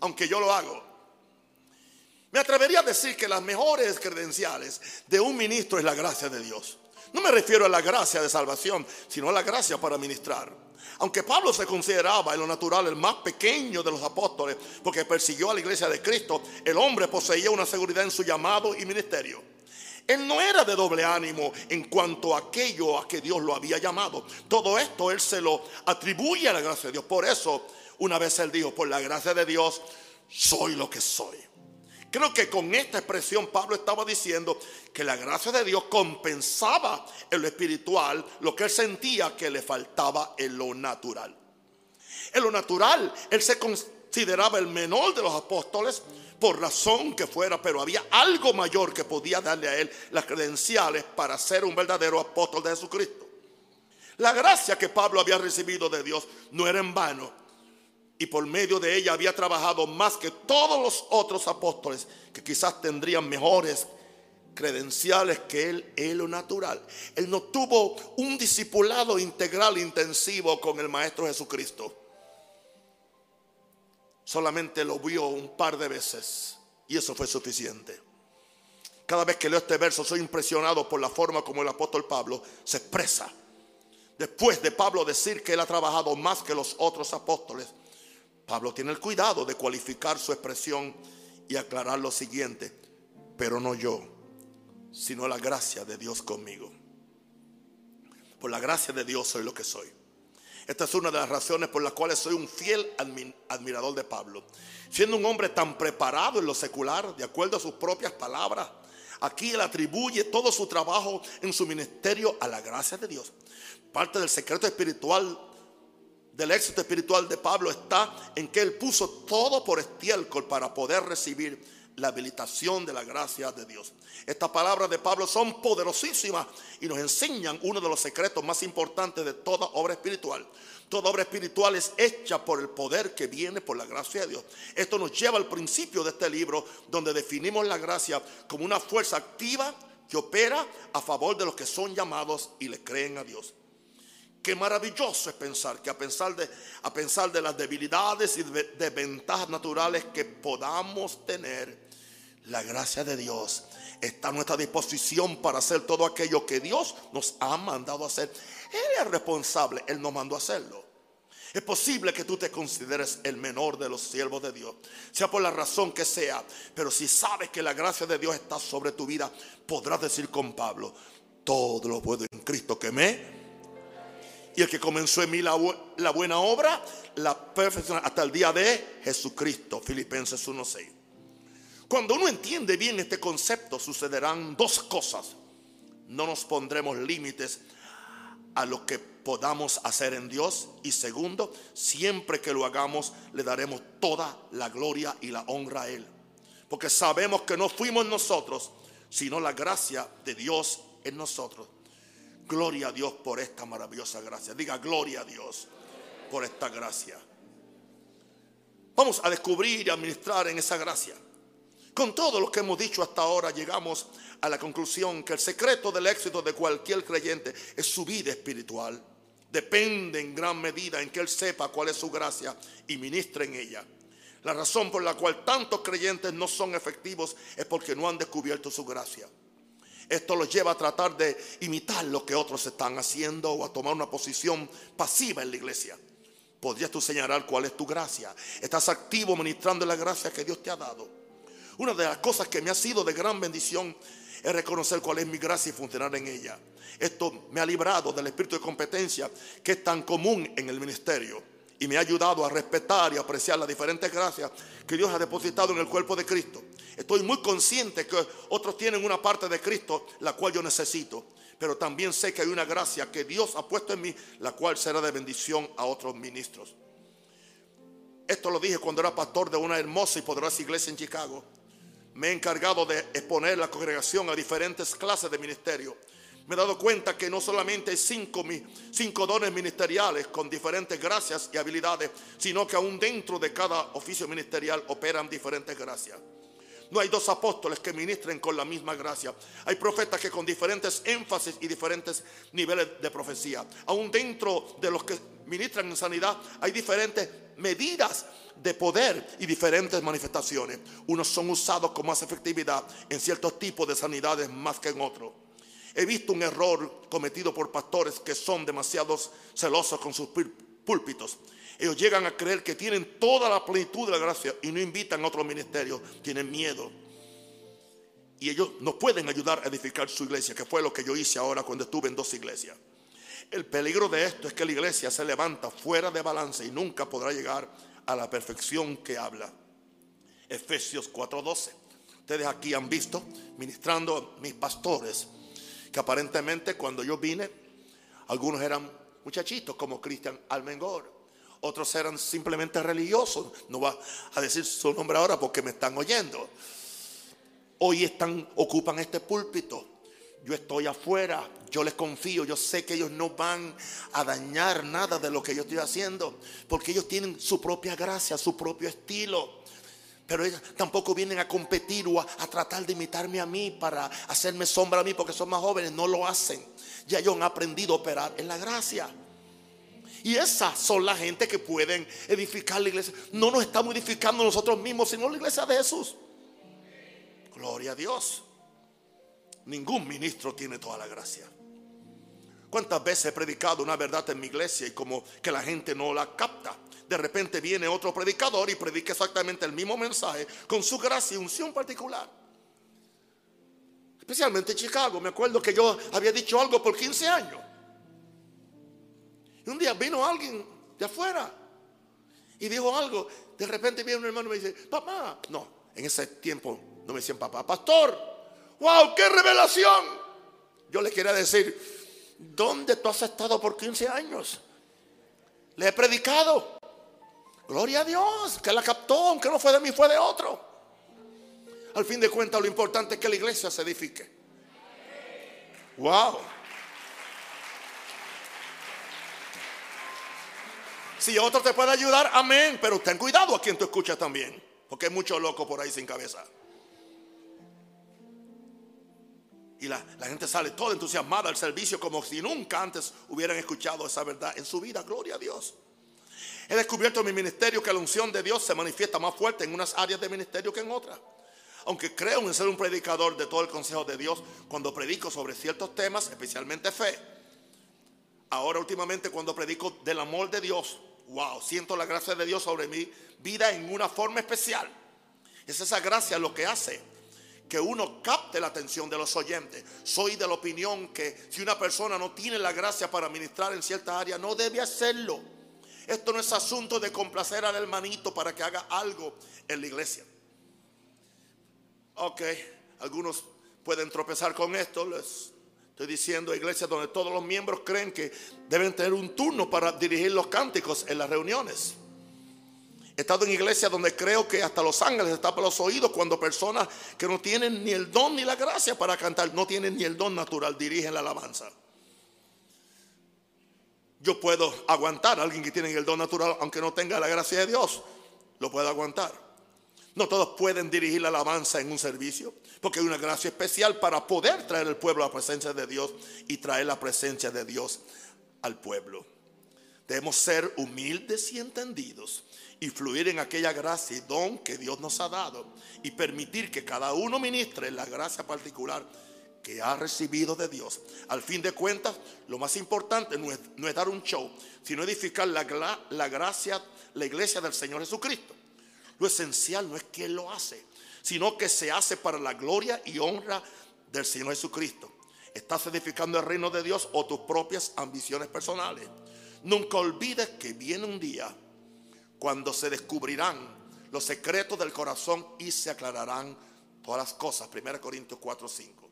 aunque yo lo hago. Me atrevería a decir que las mejores credenciales de un ministro es la gracia de Dios. No me refiero a la gracia de salvación, sino a la gracia para ministrar. Aunque Pablo se consideraba en lo natural el más pequeño de los apóstoles, porque persiguió a la iglesia de Cristo, el hombre poseía una seguridad en su llamado y ministerio. Él no era de doble ánimo en cuanto a aquello a que Dios lo había llamado. Todo esto él se lo atribuye a la gracia de Dios. Por eso, una vez él dijo, por la gracia de Dios, soy lo que soy. Creo que con esta expresión Pablo estaba diciendo que la gracia de Dios compensaba en lo espiritual lo que él sentía que le faltaba en lo natural. En lo natural, él se consideraba el menor de los apóstoles por razón que fuera, pero había algo mayor que podía darle a él las credenciales para ser un verdadero apóstol de Jesucristo. La gracia que Pablo había recibido de Dios no era en vano y por medio de ella había trabajado más que todos los otros apóstoles que quizás tendrían mejores credenciales que él en lo natural. Él no tuvo un discipulado integral intensivo con el Maestro Jesucristo. Solamente lo vio un par de veces y eso fue suficiente. Cada vez que leo este verso soy impresionado por la forma como el apóstol Pablo se expresa. Después de Pablo decir que él ha trabajado más que los otros apóstoles, Pablo tiene el cuidado de cualificar su expresión y aclarar lo siguiente, pero no yo, sino la gracia de Dios conmigo. Por la gracia de Dios soy lo que soy. Esta es una de las razones por las cuales soy un fiel admirador de Pablo. Siendo un hombre tan preparado en lo secular, de acuerdo a sus propias palabras, aquí él atribuye todo su trabajo en su ministerio a la gracia de Dios. Parte del secreto espiritual del éxito espiritual de Pablo está en que él puso todo por estiércol para poder recibir la habilitación de la gracia de Dios. Estas palabras de Pablo son poderosísimas y nos enseñan uno de los secretos más importantes de toda obra espiritual. Toda obra espiritual es hecha por el poder que viene por la gracia de Dios. Esto nos lleva al principio de este libro donde definimos la gracia como una fuerza activa que opera a favor de los que son llamados y le creen a Dios. Qué maravilloso es pensar que a pensar de, a pensar de las debilidades y desventajas naturales que podamos tener, la gracia de Dios está a nuestra disposición para hacer todo aquello que Dios nos ha mandado hacer. Él es responsable, Él nos mandó a hacerlo. Es posible que tú te consideres el menor de los siervos de Dios, sea por la razón que sea, pero si sabes que la gracia de Dios está sobre tu vida, podrás decir con Pablo, todo lo puedo en Cristo que me y el que comenzó en mí la, buena obra, la perfección hasta el día de Jesucristo. Filipenses 1.6. Cuando uno entiende bien este concepto, sucederán dos cosas. No nos pondremos límites a lo que podamos hacer en Dios. Y segundo, siempre que lo hagamos, le daremos toda la gloria y la honra a Él. Porque sabemos que no fuimos nosotros, sino la gracia de Dios en nosotros. Gloria a Dios por esta maravillosa gracia. Diga gloria a Dios por esta gracia. Vamos a descubrir y administrar en esa gracia. Con todo lo que hemos dicho hasta ahora, llegamos a la conclusión que el secreto del éxito de cualquier creyente es su vida espiritual. Depende en gran medida en que él sepa cuál es su gracia y ministre en ella. La razón por la cual tantos creyentes no son efectivos es porque no han descubierto su gracia. Esto los lleva a tratar de imitar lo que otros están haciendo o a tomar una posición pasiva en la iglesia. ¿Podrías tú señalar cuál es tu gracia? ¿Estás activo ministrando la gracia que Dios te ha dado? Una de las cosas que me ha sido de gran bendición es reconocer cuál es mi gracia y funcionar en ella. Esto me ha librado del espíritu de competencia que es tan común en el ministerio. Y me ha ayudado a respetar y apreciar las diferentes gracias que Dios ha depositado en el cuerpo de Cristo. Estoy muy consciente que otros tienen una parte de Cristo la cual yo necesito, pero también sé que hay una gracia que Dios ha puesto en mí, la cual será de bendición a otros ministros. Esto lo dije cuando era pastor de una hermosa y poderosa iglesia en Chicago. Me he encargado de exponer la congregación a diferentes clases de ministerio me he dado cuenta que no solamente cinco, cinco dones ministeriales con diferentes gracias y habilidades, sino que aún dentro de cada oficio ministerial operan diferentes gracias. No hay dos apóstoles que ministren con la misma gracia. Hay profetas que con diferentes énfasis y diferentes niveles de profecía. Aún dentro de los que ministran en sanidad hay diferentes medidas de poder y diferentes manifestaciones. Unos son usados con más efectividad en ciertos tipos de sanidades más que en otros. He visto un error cometido por pastores que son demasiado celosos con sus púlpitos. Ellos llegan a creer que tienen toda la plenitud de la gracia y no invitan a otros ministerios. Tienen miedo. Y ellos no pueden ayudar a edificar su iglesia, que fue lo que yo hice ahora cuando estuve en dos iglesias. El peligro de esto es que la iglesia se levanta fuera de balance y nunca podrá llegar a la perfección que habla. Efesios 4:12. Ustedes aquí han visto ministrando mis pastores que aparentemente cuando yo vine, algunos eran muchachitos como Cristian Almengor, otros eran simplemente religiosos, no va a decir su nombre ahora porque me están oyendo. Hoy están, ocupan este púlpito. Yo estoy afuera, yo les confío, yo sé que ellos no van a dañar nada de lo que yo estoy haciendo, porque ellos tienen su propia gracia, su propio estilo. Pero ellos tampoco vienen a competir o a, tratar de imitarme a mí para hacerme sombra a mí porque son más jóvenes. No lo hacen. Ya ellos han aprendido a operar en la gracia. Y esas son la gente que pueden edificar la iglesia. No nos estamos edificando nosotros mismos, sino la iglesia de Jesús. Gloria a Dios. Ningún ministro tiene toda la gracia. ¿Cuántas veces he predicado una verdad en mi iglesia y como que la gente no la capta? De repente viene otro predicador y predica exactamente el mismo mensaje con su gracia y unción particular. Especialmente en Chicago. Me acuerdo que yo había dicho algo por 15 años. Y un día vino alguien de afuera y dijo algo. De repente viene un hermano y me dice, papá. No, en ese tiempo no me decían papá. Pastor, wow, qué revelación. Yo le quería decir, ¿dónde tú has estado por 15 años? Le he predicado. Gloria a Dios, que la captó, aunque no fue de mí, fue de otro. Al fin de cuentas, lo importante es que la iglesia se edifique. Wow. Si otro te puede ayudar, amén. Pero ten cuidado a quien tú escuchas también. Porque hay muchos locos por ahí sin cabeza. Y la, la, gente sale toda entusiasmada al servicio como si nunca antes hubieran escuchado esa verdad en su vida. Gloria a Dios. He descubierto en mi ministerio que la unción de Dios se manifiesta más fuerte en unas áreas de ministerio que en otras. Aunque creo en ser un predicador de todo el consejo de Dios cuando predico sobre ciertos temas, especialmente fe. Ahora últimamente cuando predico del amor de Dios, wow, siento la gracia de Dios sobre mi vida en una forma especial. Es esa gracia lo que hace que uno capte la atención de los oyentes. Soy de la opinión que si una persona no tiene la gracia para ministrar en cierta área, no debe hacerlo. Esto no es asunto de complacer al hermanito para que haga algo en la iglesia. Ok, algunos pueden tropezar con esto. Les estoy diciendo iglesias donde todos los miembros creen que deben tener un turno para dirigir los cánticos en las reuniones. He estado en iglesias donde creo que hasta los ángeles tapan los oídos cuando personas que no tienen ni el don ni la gracia para cantar, no tienen ni el don natural, dirigen la alabanza. Yo puedo aguantar a alguien que tiene el don natural, aunque no tenga la gracia de Dios. Lo puedo aguantar. No todos pueden dirigir la alabanza en un servicio, porque hay una gracia especial para poder traer al pueblo a la presencia de Dios y traer la presencia de Dios al pueblo. Debemos ser humildes y entendidos y fluir en aquella gracia y don que Dios nos ha dado y permitir que cada uno ministre la gracia particular que ha recibido de Dios. Al fin de cuentas, lo más importante no es, dar un show, sino edificar la, la gracia, la iglesia del Señor Jesucristo. Lo esencial no es que Él lo hace, sino que se hace para la gloria y honra del Señor Jesucristo. ¿Estás edificando el reino de Dios o tus propias ambiciones personales? Nunca olvides que viene un día cuando se descubrirán los secretos del corazón y se aclararán todas las cosas. 1 Corintios 4, 5.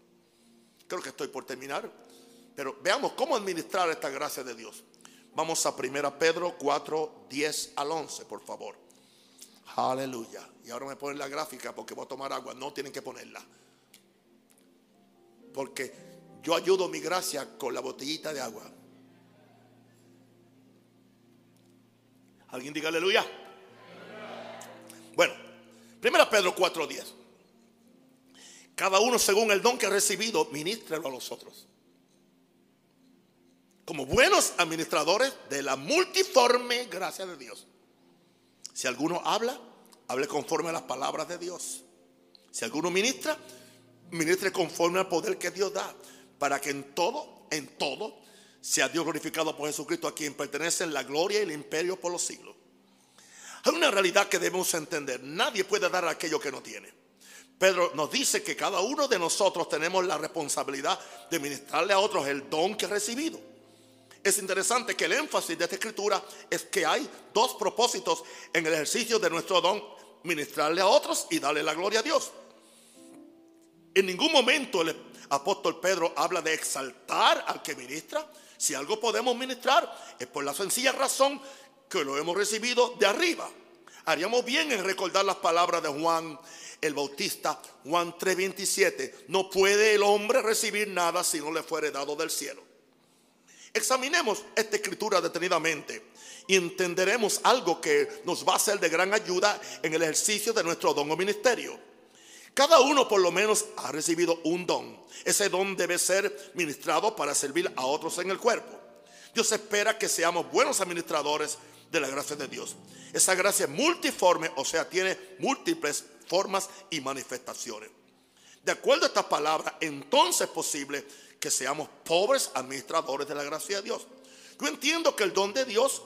Creo que estoy por terminar. Pero veamos cómo administrar esta gracia de Dios. Vamos a 1 Pedro 4, 10 al 11, por favor. Aleluya. Y ahora me ponen la gráfica porque voy a tomar agua. No tienen que ponerla. Porque yo ayudo mi gracia con la botellita de agua. ¿Alguien diga aleluya? Bueno, 1 Pedro 4, 10. Cada uno según el don que ha recibido, ministrelo a los otros como buenos administradores de la multiforme gracia de Dios. Si alguno habla, hable conforme a las palabras de Dios. Si alguno ministra, ministre conforme al poder que Dios da, para que en todo, en todo, sea Dios glorificado por Jesucristo, a quien pertenecen la gloria y el imperio por los siglos. Hay una realidad que debemos entender. Nadie puede dar aquello que no tiene. Pedro nos dice que cada uno de nosotros tenemos la responsabilidad de ministrarle a otros el don que ha recibido. Es interesante que el énfasis de esta escritura es que hay dos propósitos en el ejercicio de nuestro don, ministrarle a otros y darle la gloria a Dios. En ningún momento el apóstol Pedro habla de exaltar al que ministra. Si algo podemos ministrar es por la sencilla razón que lo hemos recibido de arriba. Haríamos bien en recordar las palabras de Juan el Bautista, Juan 3:27. No puede el hombre recibir nada si no le fuere dado del cielo. Examinemos esta escritura detenidamente y entenderemos algo que nos va a ser de gran ayuda en el ejercicio de nuestro don o ministerio. Cada uno por lo menos ha recibido un don. Ese don debe ser ministrado para servir a otros en el cuerpo. Dios espera que seamos buenos administradores de la gracia de Dios. Esa gracia es multiforme, o sea, tiene múltiples formas y manifestaciones. De acuerdo a estas palabras, entonces es posible que seamos pobres administradores de la gracia de Dios. Yo entiendo que el don de Dios,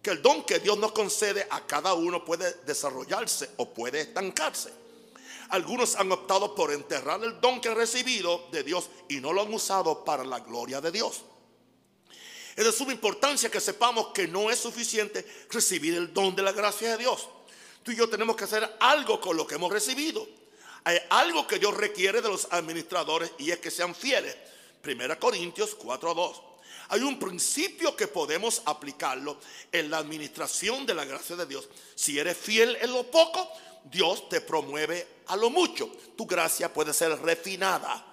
que el don que Dios nos concede a cada uno puede desarrollarse o puede estancarse. Algunos han optado por enterrar el don que han recibido de Dios y no lo han usado para la gloria de Dios. Es de suma importancia que sepamos que no es suficiente recibir el don de la gracia de Dios. Tú y yo tenemos que hacer algo con lo que hemos recibido. Hay algo que Dios requiere de los administradores y es que sean fieles. Primera Corintios 4:2. Hay un principio que podemos aplicarlo en la administración de la gracia de Dios. Si eres fiel en lo poco, Dios te promueve a lo mucho. Tu gracia puede ser refinada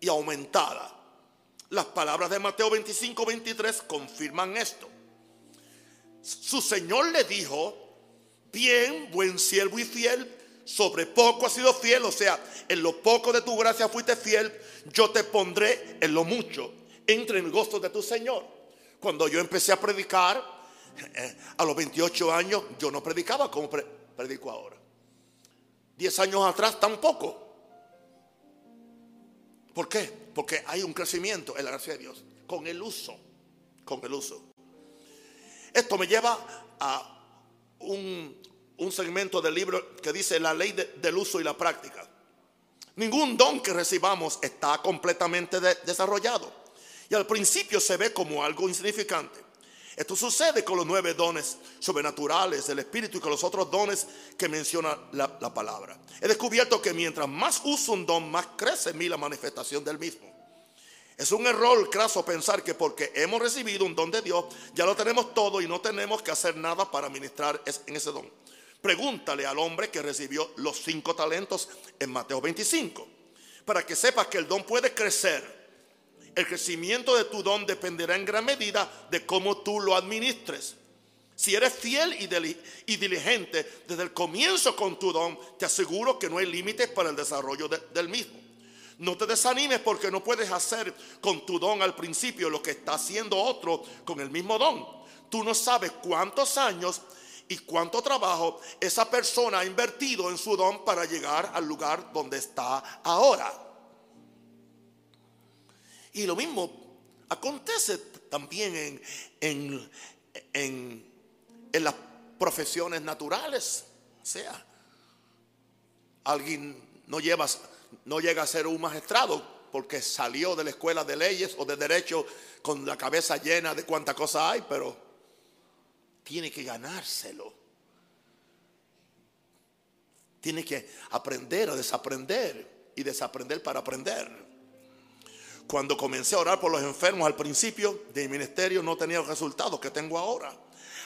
y aumentada. Las palabras de Mateo 25, 23 confirman esto. Su Señor le dijo, bien, buen siervo y fiel, sobre poco has sido fiel, o sea, en lo poco de tu gracia fuiste fiel, yo te pondré en lo mucho. Entre en el gozo de tu Señor. Cuando yo empecé a predicar, eh, a los 28 años, yo no predicaba como predico ahora. 10 años atrás tampoco. ¿Por qué? Porque hay un crecimiento en la gracia de Dios. Con el uso. Con el uso. Esto me lleva a un, un segmento del libro que dice la ley del uso y la práctica. Ningún don que recibamos está completamente desarrollado. Y al principio se ve como algo insignificante. Esto sucede con los nueve dones sobrenaturales del Espíritu y con los otros dones que menciona la, la palabra. He descubierto que mientras más uso un don, más crece en mí la manifestación del mismo. Es un error craso pensar que porque hemos recibido un don de Dios, ya lo tenemos todo y no tenemos que hacer nada para ministrar en ese don. Pregúntale al hombre que recibió los cinco talentos en Mateo 25, para que sepas que el don puede crecer. El crecimiento de tu don dependerá en gran medida de cómo tú lo administres. Si eres fiel y, diligente desde el comienzo con tu don, te aseguro que no hay límites para el desarrollo del mismo. No te desanimes porque no puedes hacer con tu don al principio lo que está haciendo otro con el mismo don. Tú no sabes cuántos años y cuánto trabajo esa persona ha invertido en su don para llegar al lugar donde está ahora. Y lo mismo acontece también en, en, en, las profesiones naturales. O sea, alguien no, no llega a ser un magistrado porque salió de la escuela de leyes o de derecho con la cabeza llena de cuánta cosa hay, pero tiene que ganárselo. Tiene que aprender a desaprender y desaprender para aprender. Cuando comencé a orar por los enfermos al principio de mi ministerio no tenía los resultados que tengo ahora.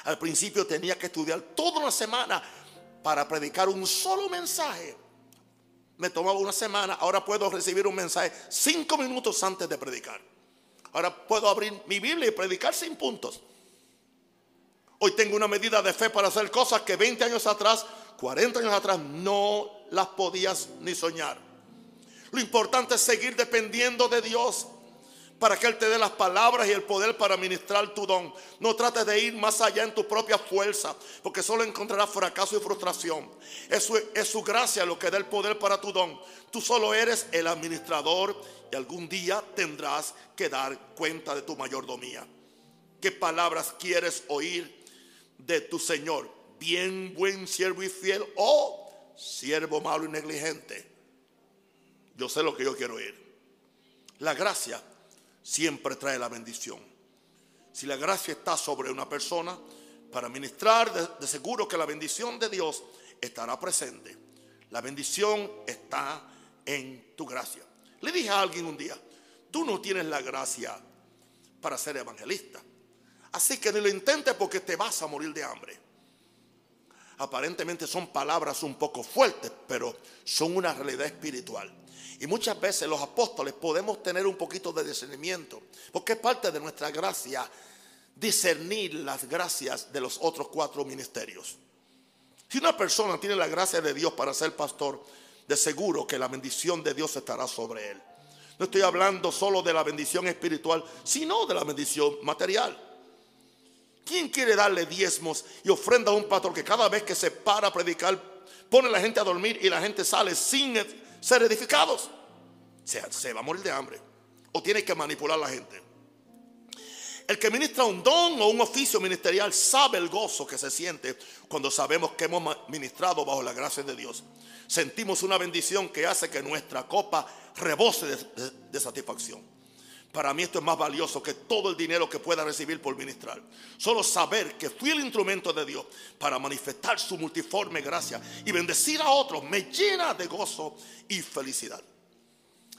Al principio tenía que estudiar toda una semana para predicar un solo mensaje. Me tomaba una semana, ahora puedo recibir un mensaje cinco minutos antes de predicar. Ahora puedo abrir mi Biblia y predicar sin puntos. Hoy tengo una medida de fe para hacer cosas que 20 años atrás, 40 años atrás, no las podías ni soñar. Lo importante es seguir dependiendo de Dios para que Él te dé las palabras y el poder para ministrar tu don. No trates de ir más allá en tu propia fuerza, porque solo encontrarás fracaso y frustración. Eso es su gracia lo que da el poder para tu don. Tú solo eres el administrador y algún día tendrás que dar cuenta de tu mayordomía. ¿Qué palabras quieres oír de tu Señor? Bien, buen siervo y fiel o siervo malo y negligente. Yo sé lo que yo quiero oír. La gracia siempre trae la bendición. Si la gracia está sobre una persona, para ministrar, de, seguro que la bendición de Dios estará presente. La bendición está en tu gracia. Le dije a alguien un día, tú no tienes la gracia para ser evangelista. Así que ni lo intentes porque te vas a morir de hambre. Aparentemente son palabras un poco fuertes, pero son una realidad espiritual. Y muchas veces los apóstoles podemos tener un poquito de discernimiento, porque es parte de nuestra gracia discernir las gracias de los otros cuatro ministerios. Si una persona tiene la gracia de Dios para ser pastor, de seguro que la bendición de Dios estará sobre él. No estoy hablando solo de la bendición espiritual, sino de la bendición material. ¿Quién quiere darle diezmos y ofrenda a un pastor que cada vez que se para a predicar pone a la gente a dormir y la gente sale sin ser edificados. Se, va a morir de hambre. O tiene que manipular a la gente. El que ministra un don o un oficio ministerial sabe el gozo que se siente cuando sabemos que hemos ministrado bajo la gracia de Dios. Sentimos una bendición que hace que nuestra copa rebose de satisfacción. Para mí esto es más valioso que todo el dinero que pueda recibir por ministrar. Solo saber que fui el instrumento de Dios para manifestar su multiforme gracia y bendecir a otros me llena de gozo y felicidad.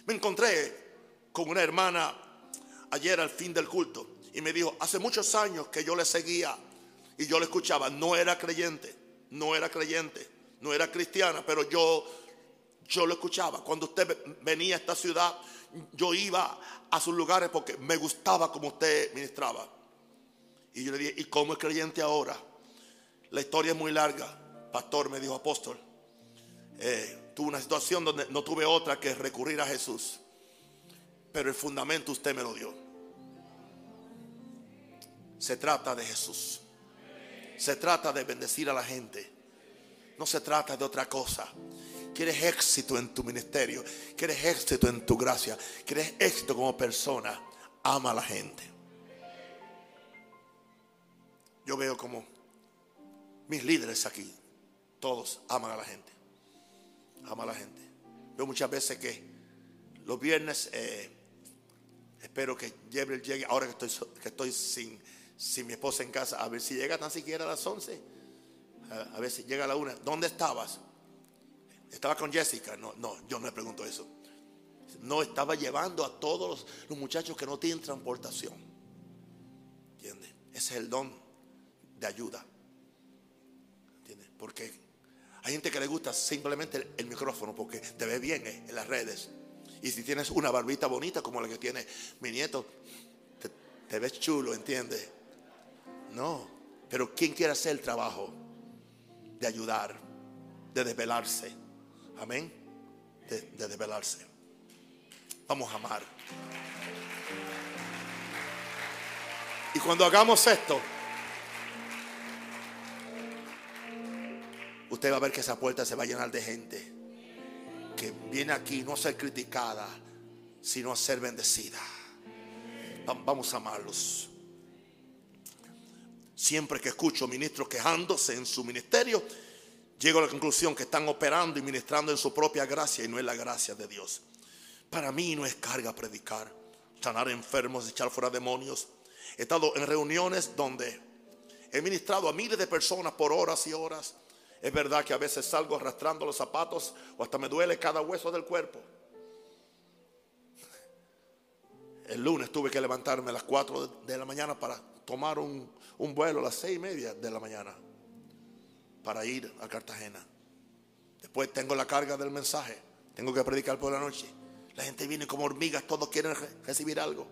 Me encontré con una hermana ayer al fin del culto y me dijo, hace muchos años que yo le seguía y yo le escuchaba, no era creyente, no era creyente, no era cristiana, pero yo yo lo escuchaba. Cuando usted venía a esta ciudad, yo iba a sus lugares porque me gustaba como usted ministraba. Y yo le dije, ¿y cómo es creyente ahora? La historia es muy larga. Pastor me dijo, apóstol, eh, tuve una situación donde no tuve otra que recurrir a Jesús. Pero el fundamento usted me lo dio. Se trata de Jesús. Se trata de bendecir a la gente. No se trata de otra cosa quieres éxito en tu ministerio, quieres éxito en tu gracia, quieres éxito como persona, ama a la gente. Yo veo como mis líderes aquí, todos aman a la gente. Aman a la gente. Veo muchas veces que los viernes, eh, espero que Gabriel llegue, ahora que estoy, que estoy sin, sin mi esposa en casa, a ver si llega tan siquiera a las 11, a, ver si llega a la una. ¿Dónde estabas? Estaba con Jessica. No, no, yo no le pregunto eso. No, estaba llevando a todos los, muchachos que no tienen transportación. ¿Entiendes? Ese es el don de ayuda. ¿Entiendes? Porque hay gente que le gusta simplemente el, micrófono porque te ve bien eh, en las redes. Y si tienes una barbita bonita como la que tiene mi nieto, te, te ves chulo, ¿entiendes? No, pero ¿quién quiere hacer el trabajo de ayudar, de desvelarse? Amén. De, de develarse. Vamos a amar. Y cuando hagamos esto, usted va a ver que esa puerta se va a llenar de gente que viene aquí no a ser criticada, sino a ser bendecida. Vamos a amarlos. Siempre que escucho ministros quejándose en su ministerio, llego a la conclusión que están operando y ministrando en su propia gracia y no en la gracia de Dios. Para mí no es carga predicar, sanar enfermos, echar fuera demonios. He estado en reuniones donde He ministrado a miles de personas por horas y horas. Es verdad que a veces salgo arrastrando los zapatos o hasta me duele cada hueso del cuerpo. El lunes tuve que levantarme a las 4 de la mañana para tomar un, vuelo a las 6 y media de la mañana para ir a Cartagena. Después tengo la carga del mensaje. Tengo que predicar por la noche. La gente viene como hormigas, todos quieren recibir algo.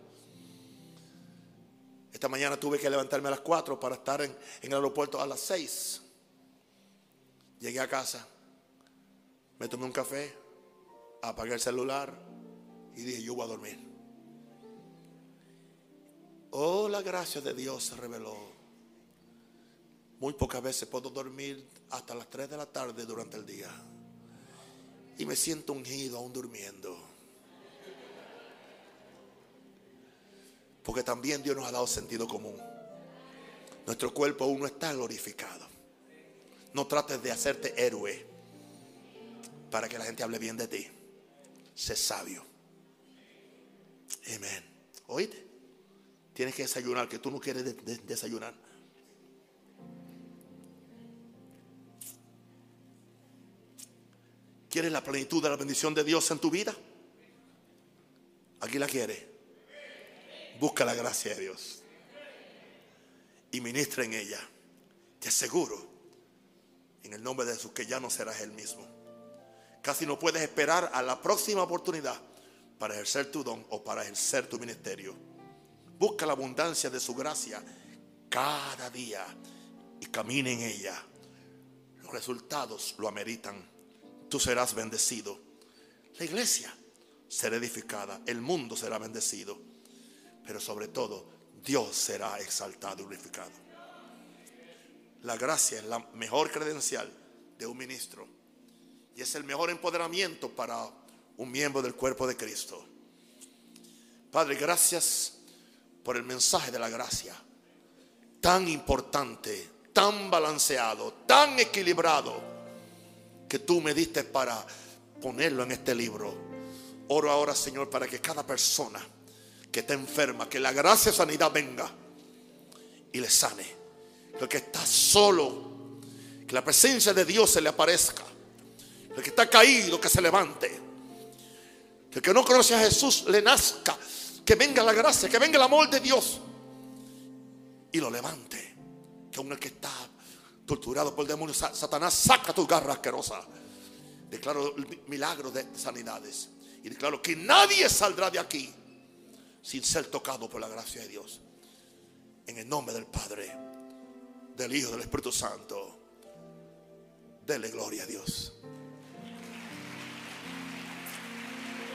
Esta mañana tuve que levantarme a las 4 para estar en, el aeropuerto a las 6. Llegué a casa, me tomé un café, apagué el celular y dije, yo voy a dormir. Oh, la gracia de Dios se reveló. Muy pocas veces puedo dormir hasta las 3 de la tarde durante el día. Y me siento ungido aún durmiendo. Porque también Dios nos ha dado sentido común. Nuestro cuerpo aún no está glorificado. No trates de hacerte héroe para que la gente hable bien de ti. Sé sabio. Amén. ¿Oíste? Tienes que desayunar, que tú no quieres desayunar. ¿Quieres la plenitud de la bendición de Dios en tu vida? Aquí la quieres. Busca la gracia de Dios. Y ministra en ella. Te aseguro en el nombre de Jesús, que ya no serás el mismo. Casi no puedes esperar a la próxima oportunidad para ejercer tu don o para ejercer tu ministerio. Busca la abundancia de su gracia cada día y camina en ella. Los resultados lo ameritan. Tú serás bendecido. La iglesia será edificada. El mundo será bendecido. Pero sobre todo, Dios será exaltado y glorificado. La gracia es la mejor credencial de un ministro y es el mejor empoderamiento para un miembro del cuerpo de Cristo. Padre, gracias por el mensaje de la gracia, tan importante, tan balanceado, tan equilibrado, que tú me diste para ponerlo en este libro. Oro ahora, Señor, para que cada persona que esté enferma, que la gracia y sanidad venga y le sane el que está solo, que la presencia de Dios se le aparezca. El que está caído, que se levante. El que no conoce a Jesús le nazca. Que venga la gracia, que venga el amor de Dios. Y lo levante. Que aún el que está torturado por el demonio, Satanás saca tu garra asquerosa. Declaro el milagro de sanidades. Y declaro que nadie saldrá de aquí sin ser tocado por la gracia de Dios. En el nombre del Padre del Hijo, del Espíritu Santo. Dele gloria a Dios.